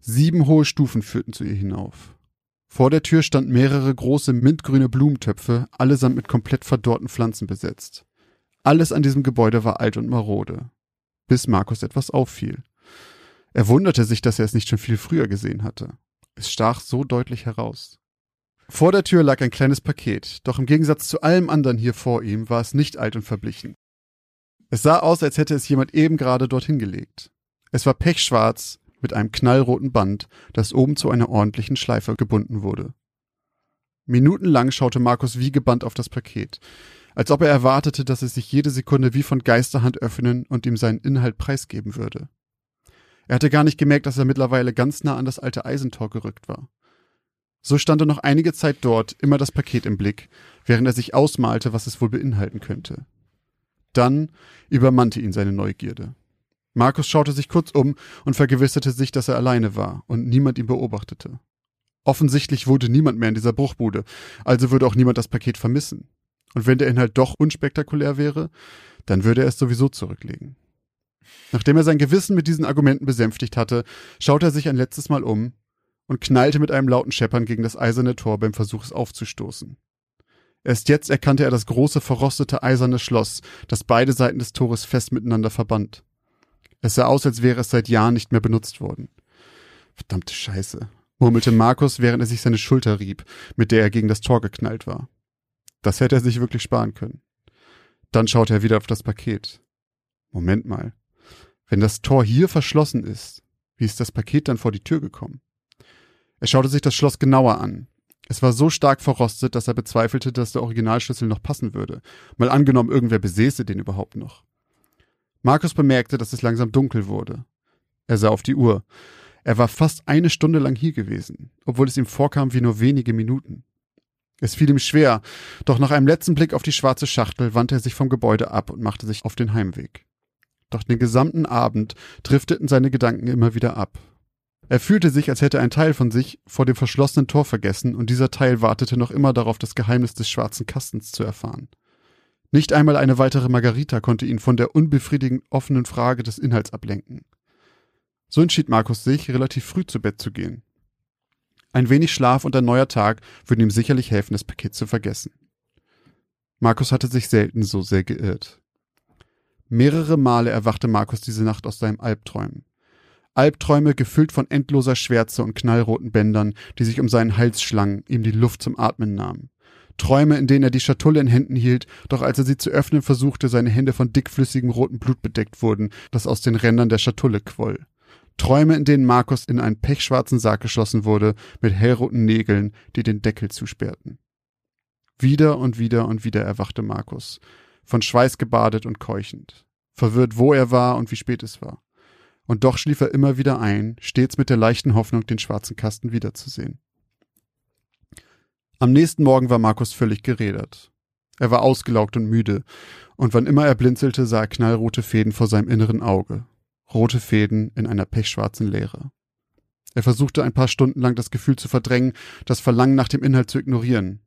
Sieben hohe Stufen führten zu ihr hinauf. Vor der Tür standen mehrere große mintgrüne Blumentöpfe, allesamt mit komplett verdorrten Pflanzen besetzt. Alles an diesem Gebäude war alt und marode. Bis Markus etwas auffiel. Er wunderte sich, dass er es nicht schon viel früher gesehen hatte. Es stach so deutlich heraus. Vor der Tür lag ein kleines Paket, doch im Gegensatz zu allem anderen hier vor ihm war es nicht alt und verblichen. Es sah aus, als hätte es jemand eben gerade dorthin gelegt. Es war pechschwarz, mit einem knallroten Band, das oben zu einer ordentlichen Schleife gebunden wurde. Minutenlang schaute Markus wie gebannt auf das Paket. als ob er erwartete, dass es sich jede Sekunde wie von Geisterhand öffnen und ihm seinen Inhalt preisgeben würde. Er hatte gar nicht gemerkt, dass er mittlerweile ganz nah an das alte Eisentor gerückt war. So stand er noch einige Zeit dort, immer das Paket im Blick, während er sich ausmalte, was es wohl beinhalten könnte. Dann übermannte ihn seine Neugierde. Markus schaute sich kurz um und vergewisserte sich, dass er alleine war und niemand ihn beobachtete. Offensichtlich wohnte niemand mehr in dieser Bruchbude, also würde auch niemand das Paket vermissen. Und wenn der Inhalt doch unspektakulär wäre, dann würde er es sowieso zurücklegen. Nachdem er sein Gewissen mit diesen Argumenten besänftigt hatte, schaute er sich ein letztes Mal um und knallte mit einem lauten Scheppern gegen das eiserne Tor beim Versuch, es aufzustoßen. Erst jetzt erkannte er das große, verrostete eiserne Schloss, das beide Seiten des Tores fest miteinander verband. Es sah aus, als wäre es seit Jahren nicht mehr benutzt worden. Verdammte Scheiße, murmelte Markus, während er sich seine Schulter rieb, mit der er gegen das Tor geknallt war. Das hätte er sich wirklich sparen können. Dann schaute er wieder auf das Paket. Moment mal. Wenn das Tor hier verschlossen ist, wie ist das Paket dann vor die Tür gekommen? Er schaute sich das Schloss genauer an. Es war so stark verrostet, dass er bezweifelte, dass der Originalschlüssel noch passen würde. Mal angenommen, irgendwer besäße den überhaupt noch. Markus bemerkte, dass es langsam dunkel wurde. Er sah auf die Uhr. Er war fast eine Stunde lang hier gewesen, obwohl es ihm vorkam wie nur wenige Minuten. Es fiel ihm schwer, doch nach einem letzten Blick auf die schwarze Schachtel wandte er sich vom Gebäude ab und machte sich auf den Heimweg. Doch den gesamten Abend drifteten seine Gedanken immer wieder ab. Er fühlte sich, als hätte ein Teil von sich vor dem verschlossenen Tor vergessen, und dieser Teil wartete noch immer darauf, das Geheimnis des schwarzen Kastens zu erfahren. Nicht einmal eine weitere Margarita konnte ihn von der unbefriedigend offenen Frage des Inhalts ablenken. So entschied Markus sich, relativ früh zu Bett zu gehen. Ein wenig Schlaf und ein neuer Tag würden ihm sicherlich helfen, das Paket zu vergessen. Markus hatte sich selten so sehr geirrt. Mehrere Male erwachte Markus diese Nacht aus seinem Albträumen. Albträume gefüllt von endloser Schwärze und knallroten Bändern, die sich um seinen Hals schlangen, ihm die Luft zum Atmen nahmen. Träume, in denen er die Schatulle in Händen hielt, doch als er sie zu öffnen versuchte, seine Hände von dickflüssigem rotem Blut bedeckt wurden, das aus den Rändern der Schatulle quoll. Träume, in denen Markus in einen pechschwarzen Sarg geschlossen wurde, mit hellroten Nägeln, die den Deckel zusperrten. Wieder und wieder und wieder erwachte Markus, von Schweiß gebadet und keuchend, verwirrt, wo er war und wie spät es war. Und doch schlief er immer wieder ein, stets mit der leichten Hoffnung, den schwarzen Kasten wiederzusehen. Am nächsten Morgen war Markus völlig gerädert. Er war ausgelaugt und müde, und wann immer er blinzelte, sah er knallrote Fäden vor seinem inneren Auge, rote Fäden in einer pechschwarzen Leere. Er versuchte ein paar Stunden lang das Gefühl zu verdrängen, das Verlangen nach dem Inhalt zu ignorieren.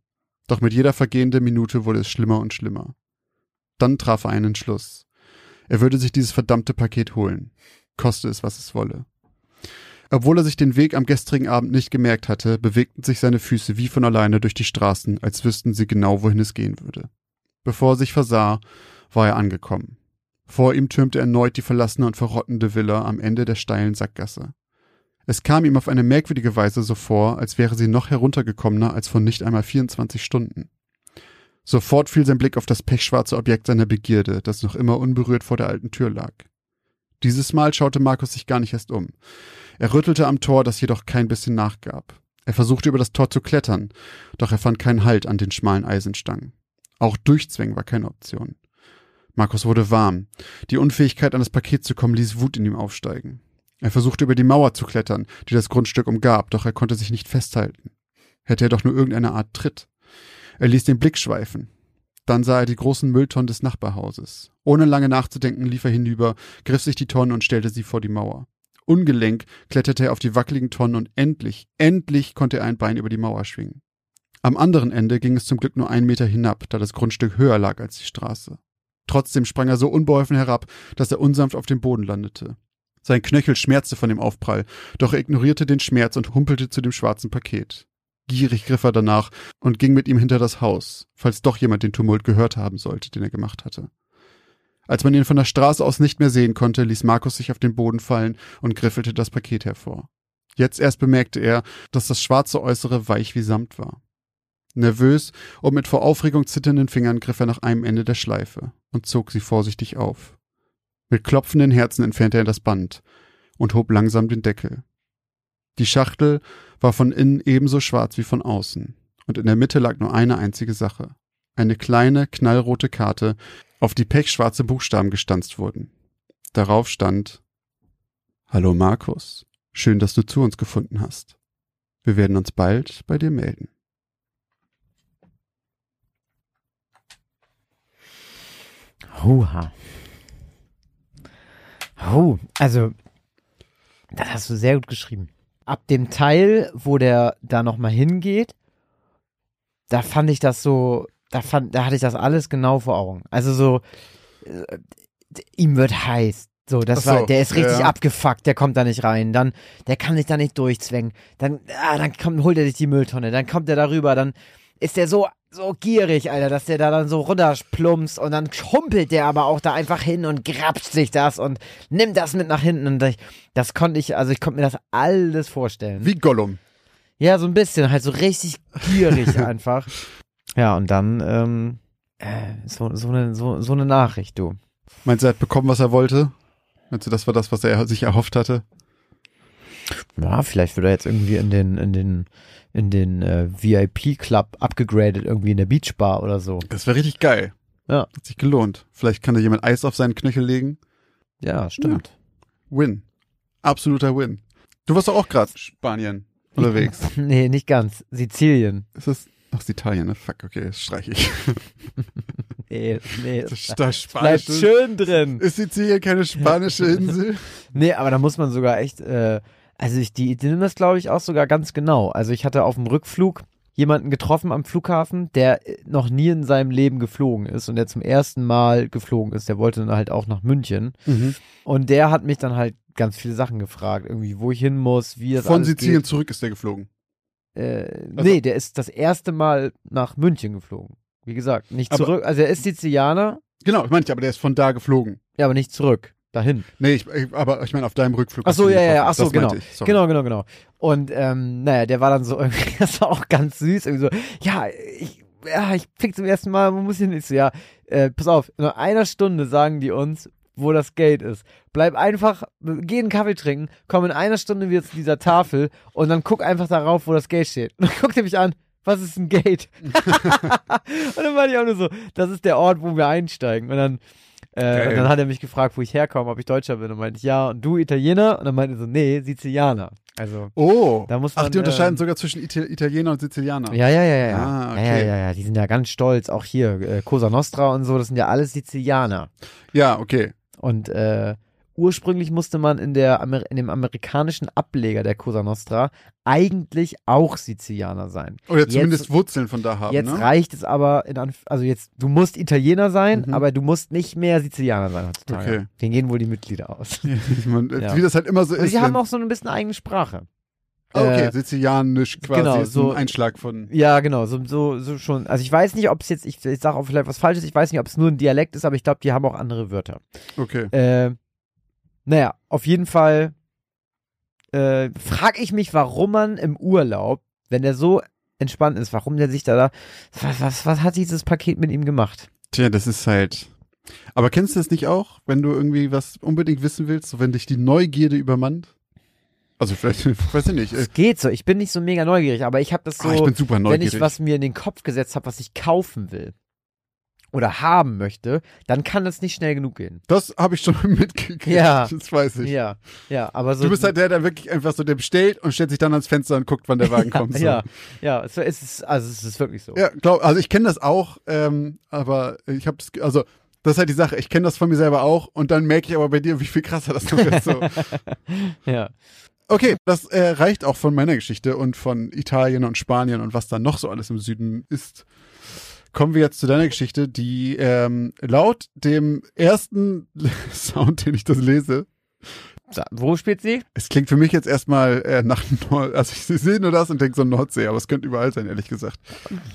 Doch mit jeder vergehenden Minute wurde es schlimmer und schlimmer. Dann traf er einen Entschluss. Er würde sich dieses verdammte Paket holen, koste es, was es wolle. Obwohl er sich den Weg am gestrigen Abend nicht gemerkt hatte, bewegten sich seine Füße wie von alleine durch die Straßen, als wüssten sie genau, wohin es gehen würde. Bevor er sich versah, war er angekommen. Vor ihm türmte erneut die verlassene und verrottende Villa am Ende der steilen Sackgasse. Es kam ihm auf eine merkwürdige Weise so vor, als wäre sie noch heruntergekommener als vor nicht einmal 24 Stunden. Sofort fiel sein Blick auf das pechschwarze Objekt seiner Begierde, das noch immer unberührt vor der alten Tür lag. Dieses Mal schaute Markus sich gar nicht erst um. Er rüttelte am Tor, das jedoch kein bisschen nachgab. Er versuchte über das Tor zu klettern, doch er fand keinen Halt an den schmalen Eisenstangen. Auch Durchzwängen war keine Option. Markus wurde warm. Die Unfähigkeit, an das Paket zu kommen, ließ Wut in ihm aufsteigen. Er versuchte über die Mauer zu klettern, die das Grundstück umgab, doch er konnte sich nicht festhalten. Hätte er doch nur irgendeine Art Tritt. Er ließ den Blick schweifen. Dann sah er die großen Mülltonnen des Nachbarhauses. Ohne lange nachzudenken lief er hinüber, griff sich die Tonnen und stellte sie vor die Mauer. Ungelenk kletterte er auf die wackeligen Tonnen und endlich, endlich konnte er ein Bein über die Mauer schwingen. Am anderen Ende ging es zum Glück nur einen Meter hinab, da das Grundstück höher lag als die Straße. Trotzdem sprang er so unbeholfen herab, dass er unsanft auf dem Boden landete. Sein Knöchel schmerzte von dem Aufprall, doch er ignorierte den Schmerz und humpelte zu dem schwarzen Paket. Gierig griff er danach und ging mit ihm hinter das Haus, falls doch jemand den Tumult gehört haben sollte, den er gemacht hatte. Als man ihn von der Straße aus nicht mehr sehen konnte, ließ Markus sich auf den Boden fallen und griffelte das Paket hervor. Jetzt erst bemerkte er, dass das schwarze Äußere weich wie Samt war. Nervös und mit vor Aufregung zitternden Fingern griff er nach einem Ende der Schleife und zog sie vorsichtig auf. Mit klopfenden Herzen entfernte er das Band und hob langsam den Deckel. Die Schachtel war von innen ebenso schwarz wie von außen, und in der Mitte lag nur eine einzige Sache. eine kleine, knallrote Karte, auf die pechschwarze Buchstaben gestanzt wurden. Darauf stand Hallo Markus, schön, dass du zu uns gefunden hast. Wir werden uns bald bei dir melden. Huha. Oh, also, das hast du sehr gut geschrieben. Ab dem Teil, wo der da nochmal hingeht, da fand ich das so, da fand, da hatte ich das alles genau vor Augen. Also so, äh, ihm wird heiß. So, das so, war, der ist richtig ja. abgefuckt, der kommt da nicht rein, dann, der kann sich da nicht durchzwängen, dann, ah, dann kommt, holt er sich die Mülltonne, dann kommt er darüber, dann ist der so, so gierig, Alter, dass der da dann so runterplumpst und dann humpelt der aber auch da einfach hin und grapscht sich das und nimmt das mit nach hinten und ich, das konnte ich, also ich konnte mir das alles vorstellen. Wie Gollum. Ja, so ein bisschen, halt so richtig gierig einfach. Ja, und dann, ähm, äh, so, so, eine, so, so eine Nachricht, du. Meinst du, er hat bekommen, was er wollte? Meinst du, das war das, was er sich erhofft hatte? Ja, vielleicht wird er jetzt irgendwie in den, in den, in den äh, VIP-Club abgegradet, irgendwie in der Beachbar oder so. Das wäre richtig geil. Ja. Hat sich gelohnt. Vielleicht kann da jemand Eis auf seinen Knöchel legen. Ja, stimmt. Win. Absoluter Win. Du warst doch auch gerade Spanien unterwegs. nee, nicht ganz. Sizilien. Ist das, ach, ist Italien, ne? Fuck, okay, das streiche ich. Nee, nee. Das, Das das bleibt schön drin. Ist Sizilien keine spanische Insel? Nee, aber da muss man sogar echt, äh, also ich, die, die nehmen das glaube ich auch sogar ganz genau. Also ich hatte auf dem Rückflug jemanden getroffen am Flughafen, der äh, noch nie in seinem Leben geflogen ist und der zum ersten Mal geflogen ist. Der wollte dann halt auch nach München. Mhm. Und der hat mich dann halt ganz viele Sachen gefragt, irgendwie, wo ich hin muss, wie das Von alles Sizilien geht. zurück ist der geflogen. Äh, Also- nee, der ist das erste Mal nach München geflogen. Wie gesagt, nicht Aber- zurück. Also er ist Sizilianer, Genau, ich meinte, aber der ist von da geflogen. ja, aber nicht zurück. Dahin. Nee, ich, aber ich meine, auf deinem Rückflug. Ach so, ja, ja, ach so, genau. Genau, genau, genau. Und ähm, naja, der war dann so irgendwie, das war auch ganz süß, irgendwie so, ja, ich, ja, ich fick zum ersten Mal, wo muss ich hin? Ich so, ja, äh, pass auf, in einer Stunde sagen die uns, wo das Gate ist. Bleib einfach, geh einen Kaffee trinken, komm in einer Stunde wieder zu dieser Tafel und dann guck einfach darauf, wo das Gate steht. Und dann guckt er mich an, was ist ein Gate? und dann war ich auch nur so, das ist der Ort, wo wir einsteigen. Und dann, äh, und dann hat er mich gefragt, wo ich herkomme, ob ich Deutscher bin. Und meinte ich, ja, und du Italiener? Und dann meinte er so, nee, Sizilianer. Also, Oh. Da muss Ach, man, die unterscheiden ähm, sogar zwischen Ita Italiener und Sizilianer. ja, ja, ja, ja. Ah, ja, ja, okay. ja, ja, die sind ja ganz stolz. Auch hier, äh, Cosa Nostra und so, das sind ja alles Sizilianer. Ja, okay. Und äh, ursprünglich musste man in, der in dem amerikanischen Ableger der Cosa Nostra eigentlich auch Sizilianer sein. Oder zumindest Jetzt- Wurzeln von da haben, Jetzt ne? reicht es aber, in Anf also jetzt, du musst Italiener sein, Mhm. aber du musst nicht mehr Sizilianer sein heutzutage. Okay. Den gehen wohl die Mitglieder aus. Man, Ja. Wie das halt immer so Und ist. sie haben auch so ein bisschen eigene Sprache. Ah, okay, äh, sizilianisch quasi genau, ist so- ein Einschlag von. Ja, genau, so, so, so schon. Also ich weiß nicht, ob es jetzt, ich, ich sage auch vielleicht was Falsches, ich weiß nicht, ob es nur ein Dialekt ist, aber ich glaube, die haben auch andere Wörter. Okay. Äh, naja, auf jeden Fall äh, frage ich mich, warum man im Urlaub, wenn der so entspannt ist, warum der sich da da, was, was, was hat dieses Paket mit ihm gemacht? Tja, das ist halt. Aber kennst du das nicht auch, wenn du irgendwie was unbedingt wissen willst, so wenn dich die Neugierde übermannt? Also vielleicht, weiß ich nicht. Äh, Es geht so, ich bin nicht so mega neugierig, aber ich habe das so, ah, ich wenn ich was mir in den Kopf gesetzt habe, was ich kaufen will oder haben möchte, dann kann das nicht schnell genug gehen. das habe ich schon mitgekriegt. Ja. Das weiß ich. Ja, ja, aber so. Du bist halt der, der wirklich einfach so, der bestellt und stellt sich dann ans Fenster und guckt, wann der Wagen kommt. So. Ja, ja, es ist, also es ist wirklich so. Ja, glaub, also ich kenne das auch, ähm, aber ich habe also das ist halt die Sache. Ich kenne das von mir selber auch und dann merke ich aber bei dir, wie viel krasser das noch ist. So. ja. Okay, das äh, reicht auch von meiner Geschichte und von Italien und Spanien und was da noch so alles im Süden ist. Kommen wir jetzt zu deiner Geschichte, die ähm, laut dem ersten Sound, den ich das lese, wo spielt sie? es klingt für mich jetzt erstmal äh, nach Nord, also ich sehe nur das und denke so Nordsee, aber es könnte überall sein, ehrlich gesagt.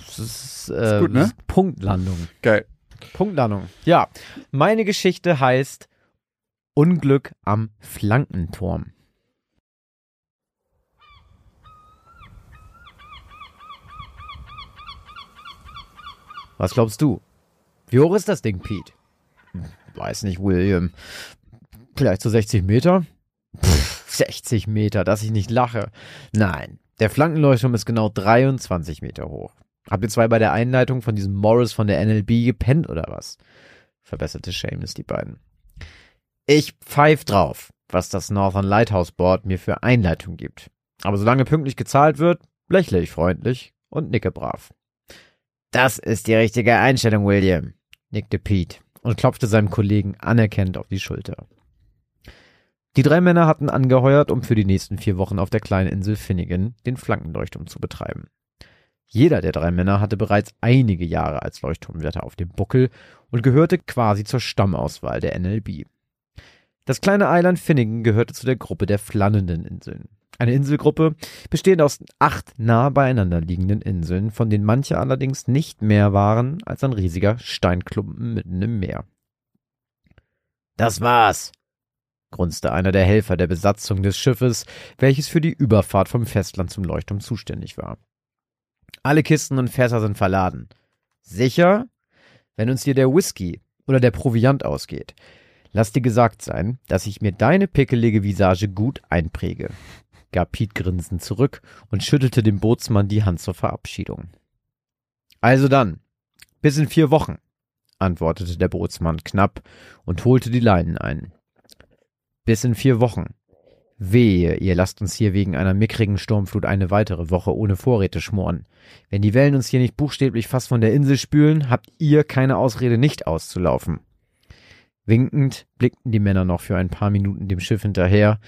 Das ist, äh, gut, ne? das ist Punktlandung. Geil. Punktlandung. Ja, meine Geschichte heißt Unglück am Flankenturm. Was glaubst du? Wie hoch ist das Ding, Pete? Weiß nicht, William. Vielleicht so 60 Meter? Pff, 60 Meter, dass ich nicht lache. Nein, der Flankenleuchtturm ist genau 23 Meter hoch. Habt ihr zwei bei der Einleitung von diesem Morris von der NLB gepennt oder was? verbesserte Seamus die beiden. Ich pfeif drauf, was das Northern Lighthouse Board mir für Einleitung gibt. Aber solange pünktlich gezahlt wird, lächle ich freundlich und nicke brav. Das ist die richtige Einstellung, William, nickte Pete und klopfte seinem Kollegen anerkennend auf die Schulter. Die drei Männer hatten angeheuert, um für die nächsten vier Wochen auf der kleinen Insel Finnegan den Flankenleuchtturm zu betreiben. Jeder der drei Männer hatte bereits einige Jahre als Leuchtturmwärter auf dem Buckel und gehörte quasi zur Stammauswahl der NLB. Das kleine Eiland Finnegan gehörte zu der Gruppe der Flannenden Inseln. Eine Inselgruppe bestehend aus acht nah beieinander liegenden Inseln, von denen manche allerdings nicht mehr waren als ein riesiger Steinklumpen mitten im Meer. Das war's, grunzte einer der Helfer der Besatzung des Schiffes, welches für die Überfahrt vom Festland zum Leuchtturm zuständig war. Alle Kisten und Fässer sind verladen. Sicher? Wenn uns dir der Whisky oder der Proviant ausgeht, lass dir gesagt sein, dass ich mir deine pickelige Visage gut einpräge, gab Piet grinsend zurück und schüttelte dem Bootsmann die Hand zur Verabschiedung. Also dann, bis in vier Wochen, antwortete der Bootsmann knapp und holte die Leinen ein. Bis in vier Wochen. Wehe, ihr lasst uns hier wegen einer mickrigen Sturmflut eine weitere Woche ohne Vorräte schmoren. Wenn die Wellen uns hier nicht buchstäblich fast von der Insel spülen, habt ihr keine Ausrede, nicht auszulaufen. Winkend blickten die Männer noch für ein paar Minuten dem Schiff hinterher,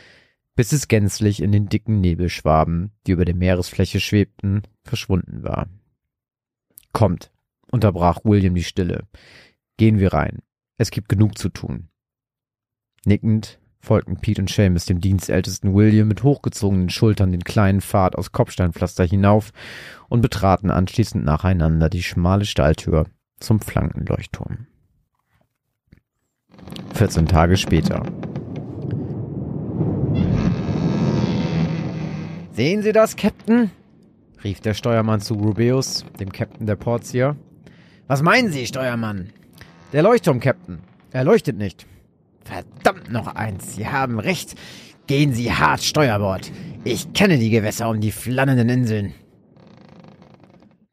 bis es gänzlich in den dicken Nebelschwaben, die über der Meeresfläche schwebten, verschwunden war. Kommt, unterbrach William die Stille. Gehen wir rein. Es gibt genug zu tun. Nickend folgten Pete und Seamus dem dienstältesten William mit hochgezogenen Schultern den kleinen Pfad aus Kopfsteinpflaster hinauf und betraten anschließend nacheinander die schmale Stalltür zum Flankenleuchtturm. 14 Tage später. Sehen Sie das, Captain? rief der Steuermann zu Rubeus, dem Captain der Portier. Was meinen Sie, Steuermann? Der Leuchtturm, Captain. Er leuchtet nicht. Verdammt noch eins, Sie haben recht. Gehen Sie hart Steuerbord. Ich kenne die Gewässer um die flannenden Inseln.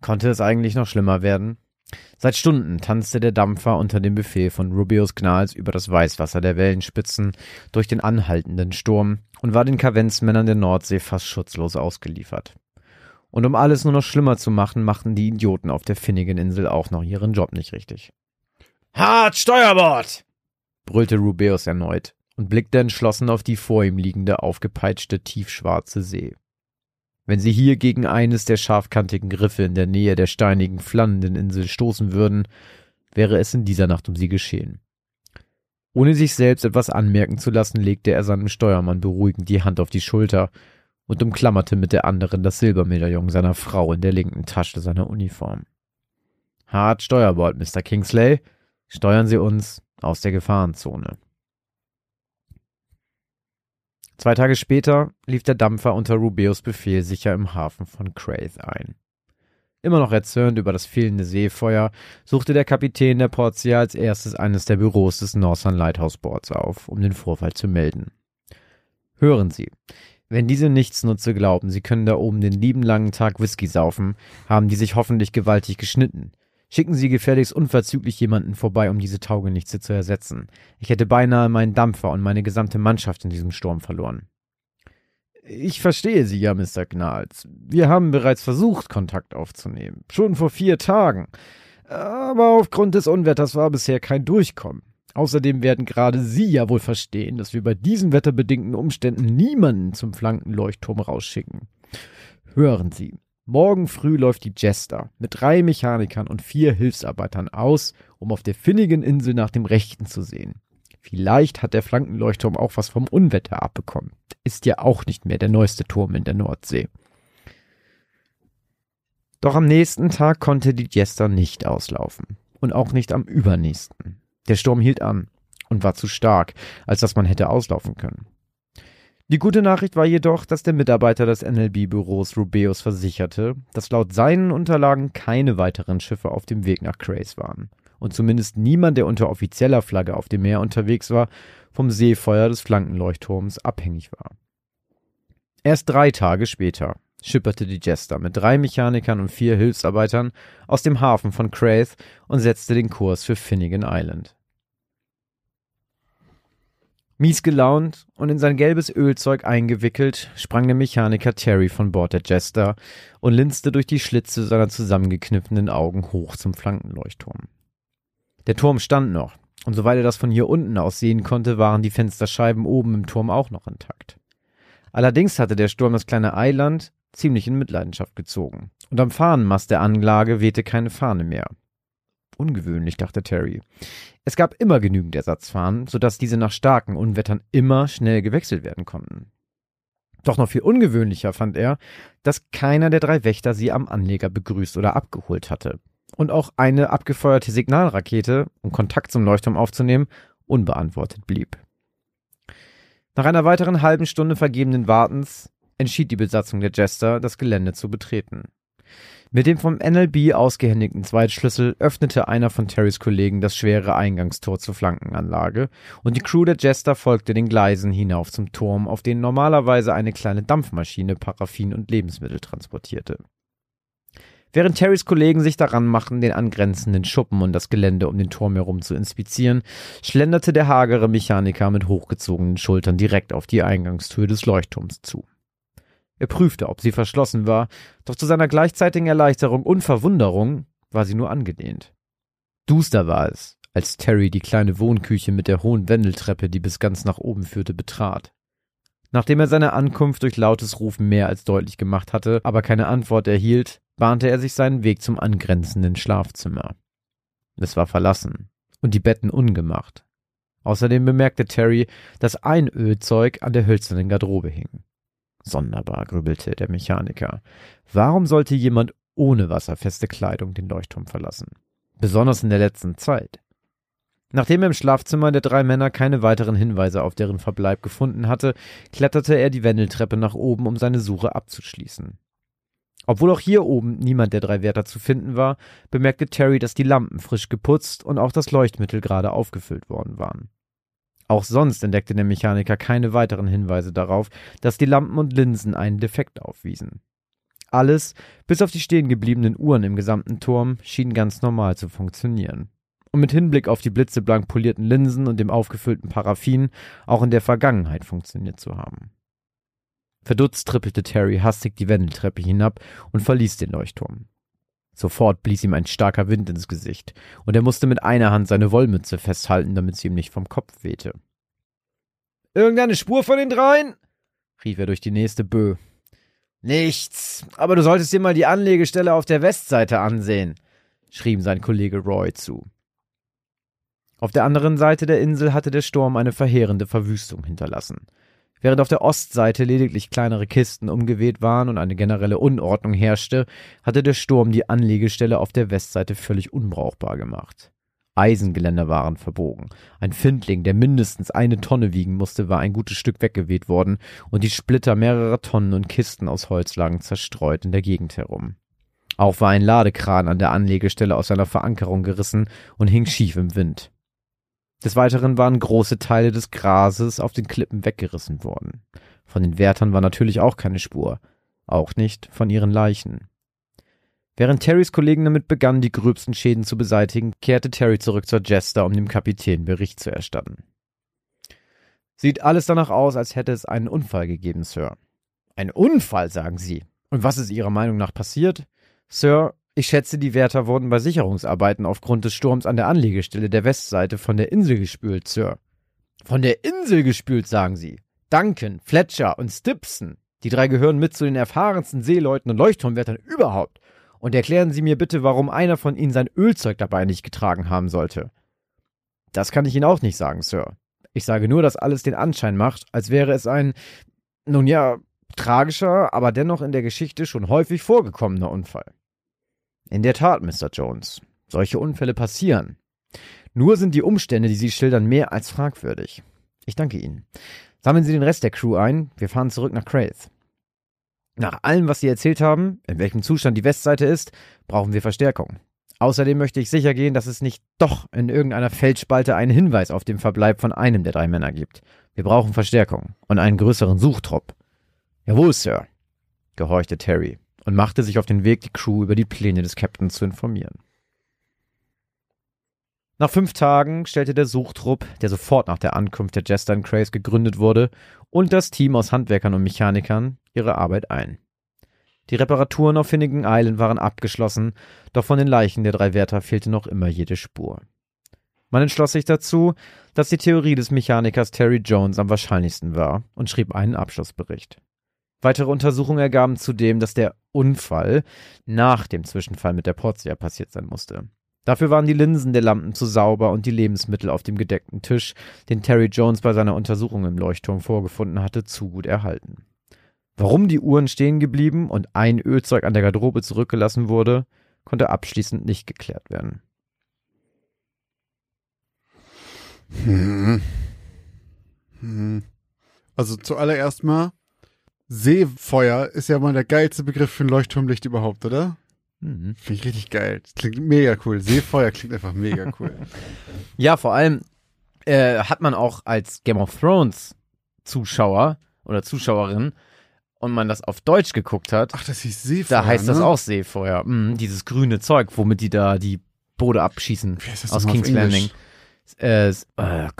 Konnte es eigentlich noch schlimmer werden? Seit Stunden tanzte der Dampfer unter dem Befehl von Rubius Gnals über das Weißwasser der Wellenspitzen durch den anhaltenden Sturm und war den Kavenzmännern der Nordsee fast schutzlos ausgeliefert. Und um alles nur noch schlimmer zu machen, machten die Idioten auf der finnigen Insel auch noch ihren Job nicht richtig. Hart Steuerbord! brüllte Rubeus erneut und blickte entschlossen auf die vor ihm liegende, aufgepeitschte, tiefschwarze See. Wenn sie hier gegen eines der scharfkantigen Griffe in der Nähe der steinigen, flannenden Insel stoßen würden, wäre es in dieser Nacht um sie geschehen. Ohne sich selbst etwas anmerken zu lassen, legte er seinem Steuermann beruhigend die Hand auf die Schulter und umklammerte mit der anderen das Silbermedaillon seiner Frau in der linken Tasche seiner Uniform. Hart Steuerbord, Mr. Kingsley. Steuern Sie uns aus der Gefahrenzone. Zwei Tage später lief der Dampfer unter Rubeus Befehl sicher im Hafen von Craith ein. Immer noch erzürnt über das fehlende Seefeuer, suchte der Kapitän der Portia als erstes eines der Büros des Northern Lighthouse Boards auf, um den Vorfall zu melden. Hören Sie, wenn diese Nichtsnutze glauben, sie können da oben den lieben langen Tag Whisky saufen, haben die sich hoffentlich gewaltig geschnitten. Schicken Sie gefälligst unverzüglich jemanden vorbei, um diese Taugenichtse zu ersetzen. Ich hätte beinahe meinen Dampfer und meine gesamte Mannschaft in diesem Sturm verloren. Ich verstehe Sie ja, Mr. Gnals. Wir haben bereits versucht, Kontakt aufzunehmen. Schon vor vier Tagen. Aber aufgrund des Unwetters war bisher kein Durchkommen. Außerdem werden gerade Sie ja wohl verstehen, dass wir bei diesen wetterbedingten Umständen niemanden zum Flankenleuchtturm rausschicken. Hören Sie, Morgen früh läuft die Jester mit drei Mechanikern und vier Hilfsarbeitern aus, um auf der finnigen Insel nach dem Rechten zu sehen. Vielleicht hat der Flankenleuchtturm auch was vom Unwetter abbekommen. Ist ja auch nicht mehr der neueste Turm in der Nordsee. Doch am nächsten Tag konnte die Jester nicht auslaufen. Und auch nicht am übernächsten. Der Sturm hielt an und war zu stark, als dass man hätte auslaufen können. Die gute Nachricht war jedoch, dass der Mitarbeiter des NLB-Büros Rubeus versicherte, dass laut seinen Unterlagen keine weiteren Schiffe auf dem Weg nach Crace waren und zumindest niemand, der unter offizieller Flagge auf dem Meer unterwegs war, vom Seefeuer des Flankenleuchtturms abhängig war. Erst drei Tage später schipperte die Jester mit drei Mechanikern und vier Hilfsarbeitern aus dem Hafen von Craith und setzte den Kurs für Finnegan Island. Mies gelaunt und in sein gelbes Ölzeug eingewickelt, sprang der Mechaniker Terry von Bord der Jester und linste durch die Schlitze seiner zusammengekniffenen Augen hoch zum Flankenleuchtturm. Der Turm stand noch, und soweit er das von hier unten aus sehen konnte, waren die Fensterscheiben oben im Turm auch noch intakt. Allerdings hatte der Sturm das kleine Eiland ziemlich in Mitleidenschaft gezogen, und am Fahnenmast der Anlage wehte keine Fahne mehr. Ungewöhnlich, dachte Terry. Es gab immer genügend Ersatzfahnen, sodass diese nach starken Unwettern immer schnell gewechselt werden konnten. Doch noch viel ungewöhnlicher fand er, dass keiner der drei Wächter sie am Anleger begrüßt oder abgeholt hatte. Und auch eine abgefeuerte Signalrakete, um Kontakt zum Leuchtturm aufzunehmen, unbeantwortet blieb. Nach einer weiteren halben Stunde vergebenen Wartens entschied die Besatzung der Jester, das Gelände zu betreten. Mit dem vom NLB ausgehändigten Zweitschlüssel öffnete einer von Terrys Kollegen das schwere Eingangstor zur Flankenanlage und die Crew der Jester folgte den Gleisen hinauf zum Turm, auf den normalerweise eine kleine Dampfmaschine Paraffin und Lebensmittel transportierte. Während Terrys Kollegen sich daran machten, den angrenzenden Schuppen und das Gelände um den Turm herum zu inspizieren, schlenderte der hagere Mechaniker mit hochgezogenen Schultern direkt auf die Eingangstür des Leuchtturms zu. Er prüfte, ob sie verschlossen war, doch zu seiner gleichzeitigen Erleichterung und Verwunderung war sie nur angelehnt. Duster war es, als Terry die kleine Wohnküche mit der hohen Wendeltreppe, die bis ganz nach oben führte, betrat. Nachdem er seine Ankunft durch lautes Rufen mehr als deutlich gemacht hatte, aber keine Antwort erhielt, bahnte er sich seinen Weg zum angrenzenden Schlafzimmer. Es war verlassen und die Betten ungemacht. Außerdem bemerkte Terry, dass ein Ölzeug an der hölzernen Garderobe hing. Sonderbar, grübelte der Mechaniker. Warum sollte jemand ohne wasserfeste Kleidung den Leuchtturm verlassen? Besonders in der letzten Zeit. Nachdem er im Schlafzimmer der drei Männer keine weiteren Hinweise auf deren Verbleib gefunden hatte, kletterte er die Wendeltreppe nach oben, um seine Suche abzuschließen. Obwohl auch hier oben niemand der drei Wärter zu finden war, bemerkte Terry, dass die Lampen frisch geputzt und auch das Leuchtmittel gerade aufgefüllt worden waren. Auch sonst entdeckte der Mechaniker keine weiteren Hinweise darauf, dass die Lampen und Linsen einen Defekt aufwiesen. Alles, bis auf die stehen gebliebenen Uhren im gesamten Turm, schien ganz normal zu funktionieren. Und mit Hinblick auf die blitzeblank polierten Linsen und dem aufgefüllten Paraffin auch in der Vergangenheit funktioniert zu haben. Verdutzt trippelte Terry hastig die Wendeltreppe hinab und verließ den Leuchtturm. Sofort blies ihm ein starker Wind ins Gesicht, und er musste mit einer Hand seine Wollmütze festhalten, damit sie ihm nicht vom Kopf wehte. Irgendeine Spur von den dreien? rief er durch die nächste Bö. Nichts, aber du solltest dir mal die Anlegestelle auf der Westseite ansehen, schrie ihm sein Kollege Roy zu. Auf der anderen Seite der Insel hatte der Sturm eine verheerende Verwüstung hinterlassen. Während auf der Ostseite lediglich kleinere Kisten umgeweht waren und eine generelle Unordnung herrschte, hatte der Sturm die Anlegestelle auf der Westseite völlig unbrauchbar gemacht. Eisengeländer waren verbogen. Ein Findling, der mindestens eine Tonne wiegen musste, war ein gutes Stück weggeweht worden und die Splitter mehrerer Tonnen und Kisten aus Holz lagen zerstreut in der Gegend herum. Auch war ein Ladekran an der Anlegestelle aus seiner Verankerung gerissen und hing schief im Wind. Des Weiteren waren große Teile des Grases auf den Klippen weggerissen worden. Von den Wärtern war natürlich auch keine Spur, auch nicht von ihren Leichen. Während Terrys Kollegen damit begannen, die gröbsten Schäden zu beseitigen, kehrte Terry zurück zur Jester, um dem Kapitän Bericht zu erstatten. Sieht alles danach aus, als hätte es einen Unfall gegeben, Sir. Ein Unfall, sagen Sie. Und was ist Ihrer Meinung nach passiert? Sir, ich schätze, die Wärter wurden bei Sicherungsarbeiten aufgrund des Sturms an der Anlegestelle der Westseite von der Insel gespült, Sir. Von der Insel gespült, sagen Sie. Duncan, Fletcher und Stipson. Die drei gehören mit zu den erfahrensten Seeleuten und Leuchtturmwärtern überhaupt. Und erklären Sie mir bitte, warum einer von ihnen sein Ölzeug dabei nicht getragen haben sollte. Das kann ich Ihnen auch nicht sagen, Sir. Ich sage nur, dass alles den Anschein macht, als wäre es ein, nun ja, tragischer, aber dennoch in der Geschichte schon häufig vorgekommener Unfall. In der Tat, Mr. Jones. Solche Unfälle passieren. Nur sind die Umstände, die Sie schildern, mehr als fragwürdig. Ich danke Ihnen. Sammeln Sie den Rest der Crew ein. Wir fahren zurück nach Craith. Nach allem, was Sie erzählt haben, in welchem Zustand die Westseite ist, brauchen wir Verstärkung. Außerdem möchte ich sicher gehen, dass es nicht doch in irgendeiner Feldspalte einen Hinweis auf den Verbleib von einem der drei Männer gibt. Wir brauchen Verstärkung und einen größeren Suchtrupp. Jawohl, Sir. gehorchte Terry und machte sich auf den Weg, die Crew über die Pläne des Captains zu informieren. Nach fünf Tagen stellte der Suchtrupp, der sofort nach der Ankunft der Jester and Craze gegründet wurde, und das Team aus Handwerkern und Mechanikern ihre Arbeit ein. Die Reparaturen auf Finnegan Island waren abgeschlossen, doch von den Leichen der drei Wärter fehlte noch immer jede Spur. Man entschloss sich dazu, dass die Theorie des Mechanikers Terry Jones am wahrscheinlichsten war und schrieb einen Abschlussbericht. Weitere Untersuchungen ergaben zudem, dass der Unfall nach dem Zwischenfall mit der Portia passiert sein musste. Dafür waren die Linsen der Lampen zu sauber und die Lebensmittel auf dem gedeckten Tisch, den Terry Jones bei seiner Untersuchung im Leuchtturm vorgefunden hatte, zu gut erhalten. Warum die Uhren stehen geblieben und ein Ölzeug an der Garderobe zurückgelassen wurde, konnte abschließend nicht geklärt werden. Hm. Hm. Also zuallererst mal, Seefeuer ist ja mal der geilste Begriff für ein Leuchtturmlicht überhaupt, oder? Mhm. Finde ich richtig geil. Das klingt mega cool. Seefeuer klingt einfach mega cool. Ja, vor allem äh, hat man auch als Game of Thrones Zuschauer oder Zuschauerin und man das auf Deutsch geguckt hat, Ach, das hieß Seefeuer. da heißt das ne? auch Seefeuer. Mhm, dieses grüne Zeug, womit die da die Boote abschießen Wie heißt das aus King's Landing. Englisch? Äh, äh,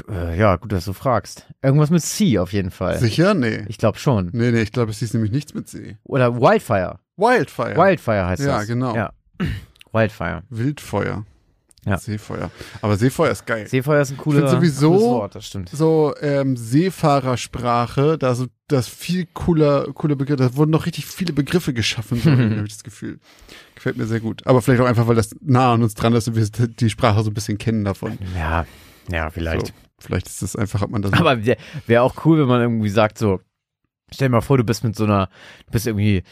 äh, ja, gut, dass du fragst. Irgendwas mit Sea auf jeden Fall. Sicher? Nee. Ich glaube schon. Nee, nee, ich glaube, es hieß nämlich nichts mit See. Oder Wildfire. Wildfire. Wildfire heißt Ja, das. genau. Ja. Wildfire. Wildfeuer. Ja. Seefeuer. Aber Seefeuer ist geil. Seefeuer ist ein cooler, find sowieso- cooles Wort, das stimmt. so ähm, Seefahrersprache, da so das viel cooler, cooler Begriff, da wurden noch richtig viele Begriffe geschaffen, so habe ich das Gefühl. Gefällt mir sehr gut. Aber vielleicht auch einfach, weil das nah an uns dran ist und wir die Sprache so ein bisschen kennen davon. Ja, ja, vielleicht. So, vielleicht ist das einfach, hat man das. Aber wäre wär auch cool, wenn man irgendwie sagt so, stell dir mal vor, du bist mit so einer, du bist irgendwie,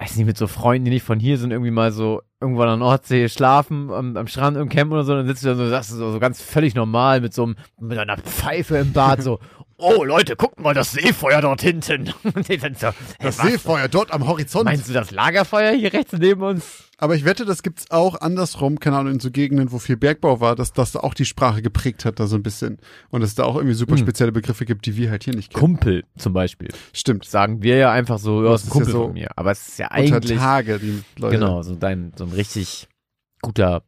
weiß nicht, mit so Freunden, die nicht von hier sind, irgendwie mal so irgendwo an der Nordsee schlafen, am, am Strand im Camp oder so, dann sitzt du da so, sagst du so, so ganz völlig normal mit so einem, mit einer Pfeife im Bad, so, oh Leute, guckt mal das Seefeuer dort hinten. So, das was? Seefeuer dort am Horizont. Meinst du das Lagerfeuer hier rechts neben uns? Aber ich wette, das gibt's auch andersrum, keine Ahnung, in so Gegenden, wo viel Bergbau war, dass das da auch die Sprache geprägt hat, da so ein bisschen. Und dass es da auch irgendwie super Hm. spezielle Begriffe gibt, die wir halt hier nicht kennen. Kumpel zum Beispiel. Stimmt. Sagen wir ja einfach so, ja, Das ist Kumpel ja so von mir. Aber es ist ja Unter eigentlich, Tage, die Leute. genau, so dein, so ein richtig guter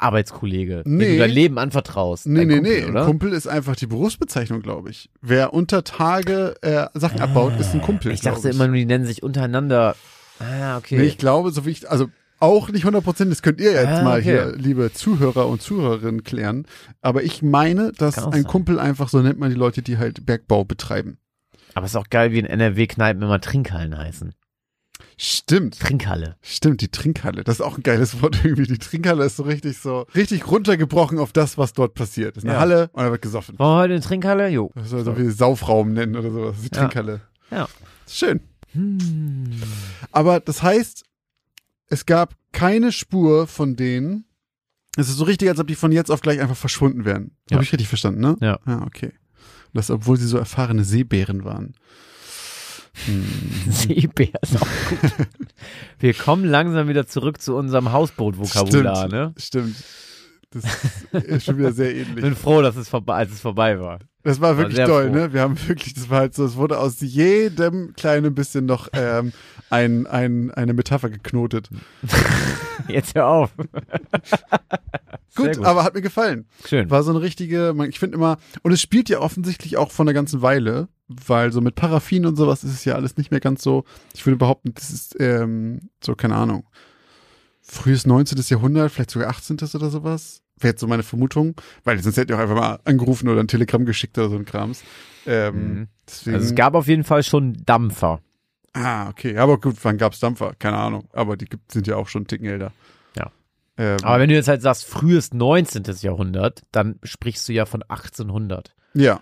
Arbeitskollege, Nee. dem du dein Leben anvertraust. Nee, nee, Kumpel, nee. Oder? Ein Kumpel ist einfach die Berufsbezeichnung, glaube ich. Wer unter Tage äh, Sachen abbaut, ist ein Kumpel. Ich dachte immer nur, die nennen sich untereinander. Ah, okay. Nee, ich glaube, so wie ich, also auch nicht 100 Prozent, das könnt ihr jetzt Ah, mal okay. hier, liebe Zuhörer und Zuhörerinnen, klären. Aber ich meine, dass ein sein. Kumpel einfach, so nennt man die Leute, die halt Bergbau betreiben. Aber es ist auch geil, wie in NRW-Kneipen immer Trinkhallen heißen. Stimmt. Trinkhalle. Stimmt, die Trinkhalle. Das ist auch ein geiles Wort irgendwie. Die Trinkhalle ist so richtig so, richtig runtergebrochen auf das, was dort passiert. Das ist eine Ja. Halle und da wird gesoffen. Wollen wir heute eine Trinkhalle? Jo. Das soll so wie Saufraum nennen oder sowas. Die Ja. Trinkhalle. Ja. Schön. Hm. Aber das heißt, es gab keine Spur von denen. Es ist so richtig, als ob die von jetzt auf gleich einfach verschwunden wären. Ja. Habe ich richtig verstanden, ne? Ja. Ja, okay. Und das, obwohl sie so erfahrene Seebären waren. Hm. Seebär ist auch gut. Wir kommen langsam wieder zurück zu unserem Hausboot-Vokabular, Stimmt. ne? Stimmt. Das ist schon wieder sehr Ich ähnlich. bin froh, dass es vorbei, als es vorbei war. Das war wirklich sehr toll, froh. ne? Wir haben wirklich, das war halt so, es wurde aus jedem kleinen bisschen noch ähm, ein, ein, eine Metapher geknotet. Jetzt hör auf. Sehr Gut, aber hat mir gefallen. Schön. War so eine richtige, ich finde immer, und es spielt ja offensichtlich auch von einer ganzen Weile, weil so mit Paraffin und sowas ist es ja alles nicht mehr ganz so. Ich würde behaupten, das ist ähm, so, keine Ahnung, frühes 19. Jahrhundert, vielleicht sogar 18. oder sowas. Wäre jetzt so meine Vermutung, weil sonst hätte ich auch einfach mal angerufen oder ein Telegramm geschickt oder so ein Krams. Ähm, Mhm. deswegen, Also es gab auf jeden Fall schon Dampfer. ah, okay, aber gut, wann gab's Dampfer? Keine Ahnung, aber die gibt, sind ja auch schon einen Ticken älter. Ja. Ähm, Aber wenn du jetzt halt sagst, frühes 19. Jahrhundert, dann sprichst du ja von 1800. ja.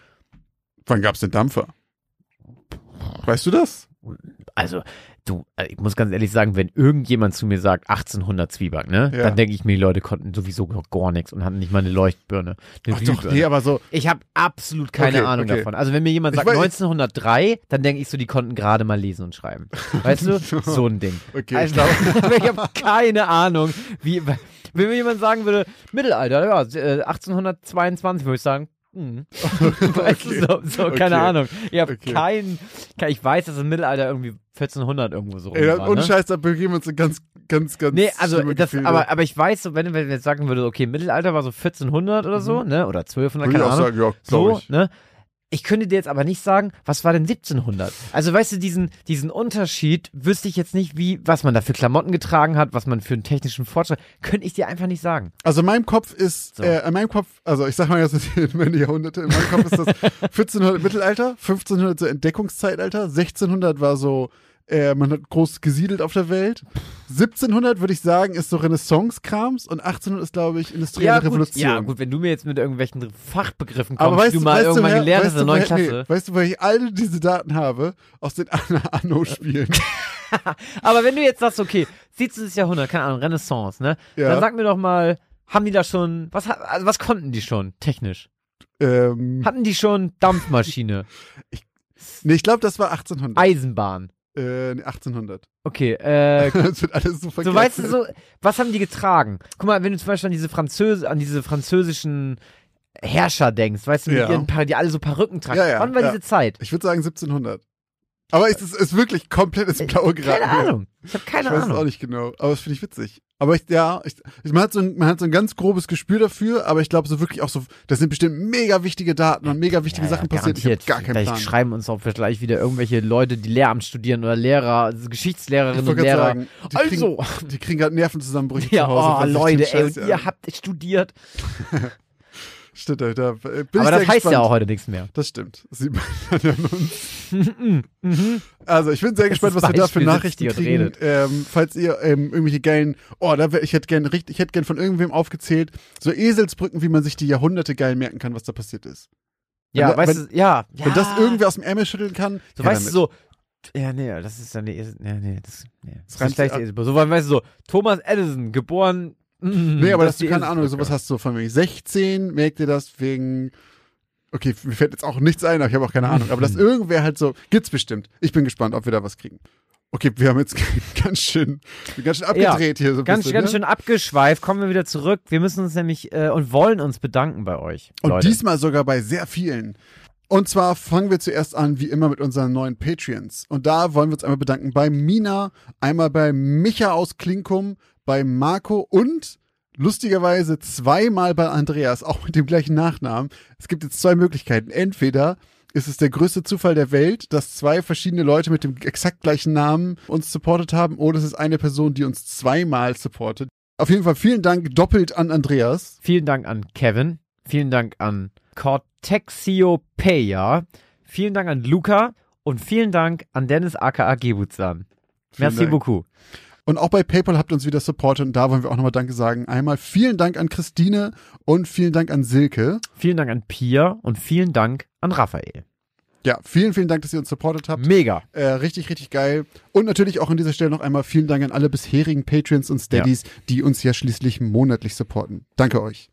Wann gab's denn Dampfer? Weißt du das? Also, du, äh, ich muss ganz ehrlich sagen, wenn irgendjemand zu mir sagt 1800 Zwieback, ne, Ja. dann denke ich mir, die Leute konnten sowieso noch gar nichts und hatten nicht mal eine Leuchtbirne. Eine Ach doch, nee, aber so, Ich habe absolut keine Okay, Ahnung okay. davon. Also wenn mir jemand sagt weiß- 1903, dann denke ich so, die konnten gerade mal lesen und schreiben. Weißt du? So ein Ding. okay, Also, ich ich habe keine Ahnung, wie wenn mir jemand sagen würde, Mittelalter, ja, äh, 1822 würde ich sagen, Mhm. weißt du, so, so Okay. keine Ahnung. Ich habe Okay. kein, kein, ich weiß, dass im Mittelalter irgendwie 1400 irgendwo so rum Ey, war, ohne ne? Scheiß, da begeben wir uns in ganz, ganz, ganz. Nee, also das, aber, aber ich weiß so, wenn, wenn wir jetzt sagen würde, okay, Mittelalter war so 1400 oder so, ne, oder 1200, Mhm. Würde ich keine auch Ahnung. sagen, ja, so, ich. ne? Ich könnte dir jetzt aber nicht sagen, was war denn 1700? Also weißt du, diesen, diesen Unterschied wüsste ich jetzt nicht, wie, was man da für Klamotten getragen hat, was man für einen technischen Fortschritt, könnte ich dir einfach nicht sagen. Also in meinem Kopf ist, So. äh, in meinem Kopf, also ich sag mal jetzt in meine Jahrhunderte, in meinem Kopf ist das 1400 Mittelalter, 1500 so Entdeckungszeitalter, 1600 war so, äh, man hat groß gesiedelt auf der Welt. 1700 würde ich sagen, ist so Renaissance-Krams und 1800 ist, glaube ich, industrielle gut, Revolution. ja, gut, wenn du mir jetzt mit irgendwelchen Fachbegriffen kommst, Aber weißt die du, mal weißt irgendwann du, gelernt hast in der neuen Klasse. Nee, weißt du, weil ich alle diese Daten habe? Aus den Anno-Spielen. Aber wenn du jetzt sagst, okay, 17. Jahrhundert, keine Ahnung, Renaissance, ne? Ja. Dann sag mir doch mal, haben die da schon, was, also was konnten die schon, technisch? ähm, Hatten die schon Dampfmaschine, nee, ich glaube, das war 1800. Eisenbahn? Äh, nee, 1800. Okay, äh, das wird alles so vergessen. so weißt du so, was haben die getragen? Guck mal, wenn du zum Beispiel an diese Französ an diese französischen Herrscher denkst, weißt du, mit Ja. ihren die alle so Perücken tragen. Ja, ja, Wann war diese Zeit? Ich würde sagen 1700. Aber es ist, ist wirklich komplett ins Blaue geraten. Keine. Ahnung. Ich habe keine ich weiß Ahnung. es auch nicht genau. Aber das finde ich witzig. Aber ich, ja, ich, man, hat so ein, man hat so ein ganz grobes Gespür dafür, aber ich glaube so wirklich auch so, das sind bestimmt mega wichtige Daten und mega wichtige Sachen passiert. Ich habe gar keinen Gleich Plan. schreiben uns auch gleich wieder irgendwelche Leute, die Lehramt studieren oder Lehrer, also ich Geschichtslehrerinnen und Lehrer. sagen, die kriegen, also, die kriegen gerade Nervenzusammenbrüche ja, zu Hause. oh, Leute, ey, und ihr habt studiert. Stimmt, da, da Aber das heißt gespannt. ja auch heute nichts mehr. Das stimmt. Das sieht man an uns. Also ich bin sehr gespannt, was Das wir da für Nachrichten kriegen. redet. Ähm, falls ihr ähm, irgendwelche geilen, oh, da wär, ich hätte gern richtig, ich hätte gern von irgendwem aufgezählt, so Eselsbrücken, wie man sich die Jahrhunderte geil merken kann, was da passiert ist. Ja, Wenn- weißt du, ja, ja. Wenn das irgendwer aus dem Ärmel schütteln kann, So, weißt du, damit. so, ja, nee, das ist dann die, nee, nee, das, nee, das, reimt ist gleich die So, weißt du, so, Thomas Edison, geboren, mm, Nee, aber das dass du keine Ahnung, sowas hast du von mir. 16, merkt ihr das wegen. Okay, mir fällt jetzt auch nichts ein, aber ich habe auch keine Ahnung. Aber dass irgendwer halt so, gibt's bestimmt. Ich bin gespannt, ob wir da was kriegen. Okay, wir haben jetzt ganz schön, ganz schön abgedreht hier so ein Ganz, bisschen. ganz ne? schön abgeschweift, kommen wir wieder zurück. Wir müssen uns nämlich äh, und wollen uns bedanken bei euch. Und Leute. diesmal sogar bei sehr vielen. Und zwar fangen wir zuerst an, wie immer, mit unseren neuen Patreons. Und da wollen wir uns einmal bedanken bei Mina, einmal bei Micha aus Klinkum, bei Marco und lustigerweise zweimal bei Andreas, auch mit dem gleichen Nachnamen. Es gibt jetzt zwei Möglichkeiten. Entweder ist es der größte Zufall der Welt, dass zwei verschiedene Leute mit dem exakt gleichen Namen uns supportet haben, oder es ist eine Person, die uns zweimal supportet. Auf jeden Fall vielen Dank doppelt an Andreas. Vielen Dank an Kevin. Vielen Dank an Cortexiopeia. Vielen Dank an Luca. Und vielen Dank an Dennis aka Gebutsan. Merci Dank. beaucoup. Und auch bei PayPal habt ihr uns wieder supportet und da wollen wir auch nochmal Danke sagen. Einmal vielen Dank an Christine und vielen Dank an Silke. Vielen Dank an Pia und vielen Dank an Raphael. Ja, vielen, vielen Dank, dass ihr uns supportet habt. Mega. Äh, richtig, richtig geil. Und natürlich auch an dieser Stelle noch einmal vielen Dank an alle bisherigen Patreons und Steadies, die uns ja schließlich monatlich supporten. Danke euch.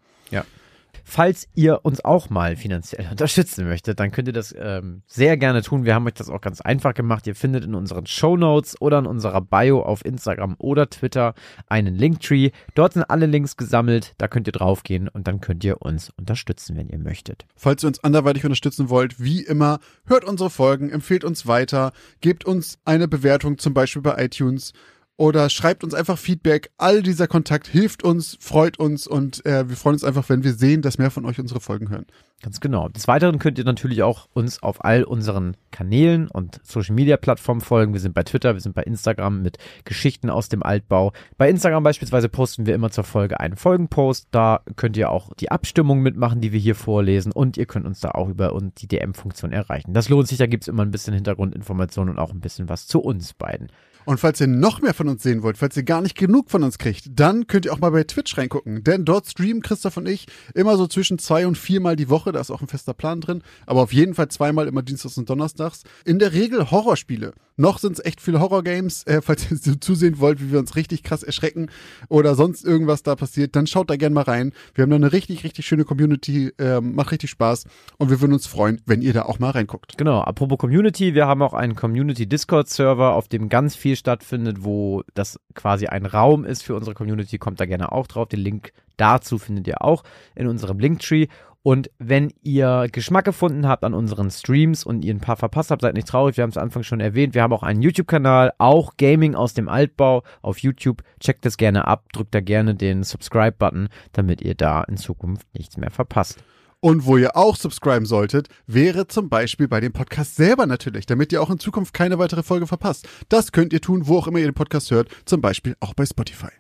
Falls ihr uns auch mal finanziell unterstützen möchtet, dann könnt ihr das ähm, sehr gerne tun. Wir haben euch das auch ganz einfach gemacht. Ihr findet in unseren Show Notes oder in unserer Bio auf Instagram oder Twitter einen Linktree. Dort sind alle Links gesammelt. Da könnt ihr draufgehen und dann könnt ihr uns unterstützen, wenn ihr möchtet. Falls ihr uns anderweitig unterstützen wollt, wie immer, hört unsere Folgen, empfehlt uns weiter, gebt uns eine Bewertung, zum Beispiel bei iTunes. Oder schreibt uns einfach Feedback. All dieser Kontakt hilft uns, freut uns und äh, wir freuen uns einfach, wenn wir sehen, dass mehr von euch unsere Folgen hören. Ganz genau. Des Weiteren könnt ihr natürlich auch uns auf all unseren Kanälen und Social Media Plattformen folgen. Wir sind bei Twitter, wir sind bei Instagram mit Geschichten aus dem Altbau. Bei Instagram beispielsweise posten wir immer zur Folge einen Folgenpost. Da könnt ihr auch die Abstimmung mitmachen, die wir hier vorlesen. Und ihr könnt uns da auch über die DM-Funktion erreichen. Das lohnt sich, da gibt's immer ein bisschen Hintergrundinformationen und auch ein bisschen was zu uns beiden. Und falls ihr noch mehr von uns sehen wollt, falls ihr gar nicht genug von uns kriegt, dann könnt ihr auch mal bei Twitch reingucken. Denn dort streamen Christoph und ich immer so zwischen zwei und viermal die Woche. Da ist auch ein fester Plan drin. Aber auf jeden Fall zweimal immer Dienstags und Donnerstags. In der Regel Horrorspiele. Noch sind es echt viele Horrorgames. Äh, falls ihr zusehen wollt, wie wir uns richtig krass erschrecken oder sonst irgendwas da passiert, dann schaut da gerne mal rein. Wir haben da eine richtig, richtig schöne Community. Ähm, macht richtig Spaß. Und wir würden uns freuen, wenn ihr da auch mal reinguckt. Genau, apropos Community, wir haben auch einen Community Discord Server, auf dem ganz viel stattfindet, wo das quasi ein Raum ist für unsere Community, kommt da gerne auch drauf. Den Link dazu findet ihr auch in unserem Linktree. Und wenn ihr Geschmack gefunden habt an unseren Streams und ihr ein paar verpasst habt, seid nicht traurig. Wir haben es am Anfang schon erwähnt. Wir haben auch einen YouTube-Kanal, auch Gaming aus dem Altbau auf YouTube. Checkt das gerne ab, drückt da gerne den Subscribe-Button, damit ihr da in Zukunft nichts mehr verpasst. Und wo ihr auch subscriben solltet, wäre zum Beispiel bei dem Podcast selber natürlich, damit ihr auch in Zukunft keine weitere Folge verpasst. Das könnt ihr tun, wo auch immer ihr den Podcast hört, zum Beispiel auch bei Spotify.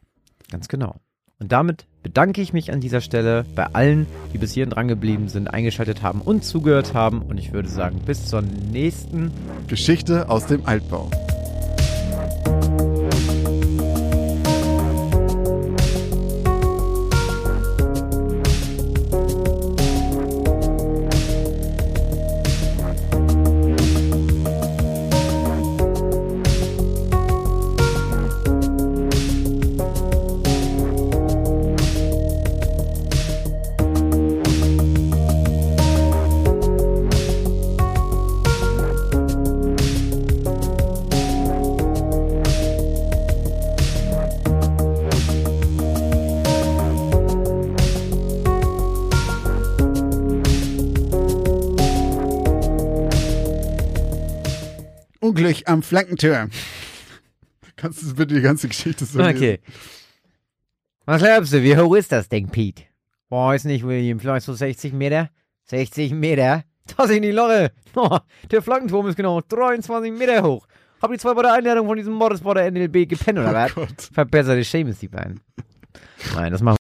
Ganz genau. Und damit bedanke ich mich an dieser Stelle bei allen, die bis hierhin drangeblieben sind, eingeschaltet haben und zugehört haben. Und ich würde sagen, bis zur nächsten Geschichte aus dem Altbau. Unglück am Flankentürm. Kannst du bitte die ganze Geschichte so lesen? Okay. Was glaubst du, wie hoch ist das Ding, Pete? Weiß nicht, William, vielleicht so 60 Meter? 60 Meter? Das ist die Lorre. Oh, der Flankenturm ist genau 23 Meter hoch. Habt ihr zwei bei der Einladung von diesem Mordes bei der NLB gepennt oder was? Oh Gott. Verbesserte Seamus die beiden. Nein, das machen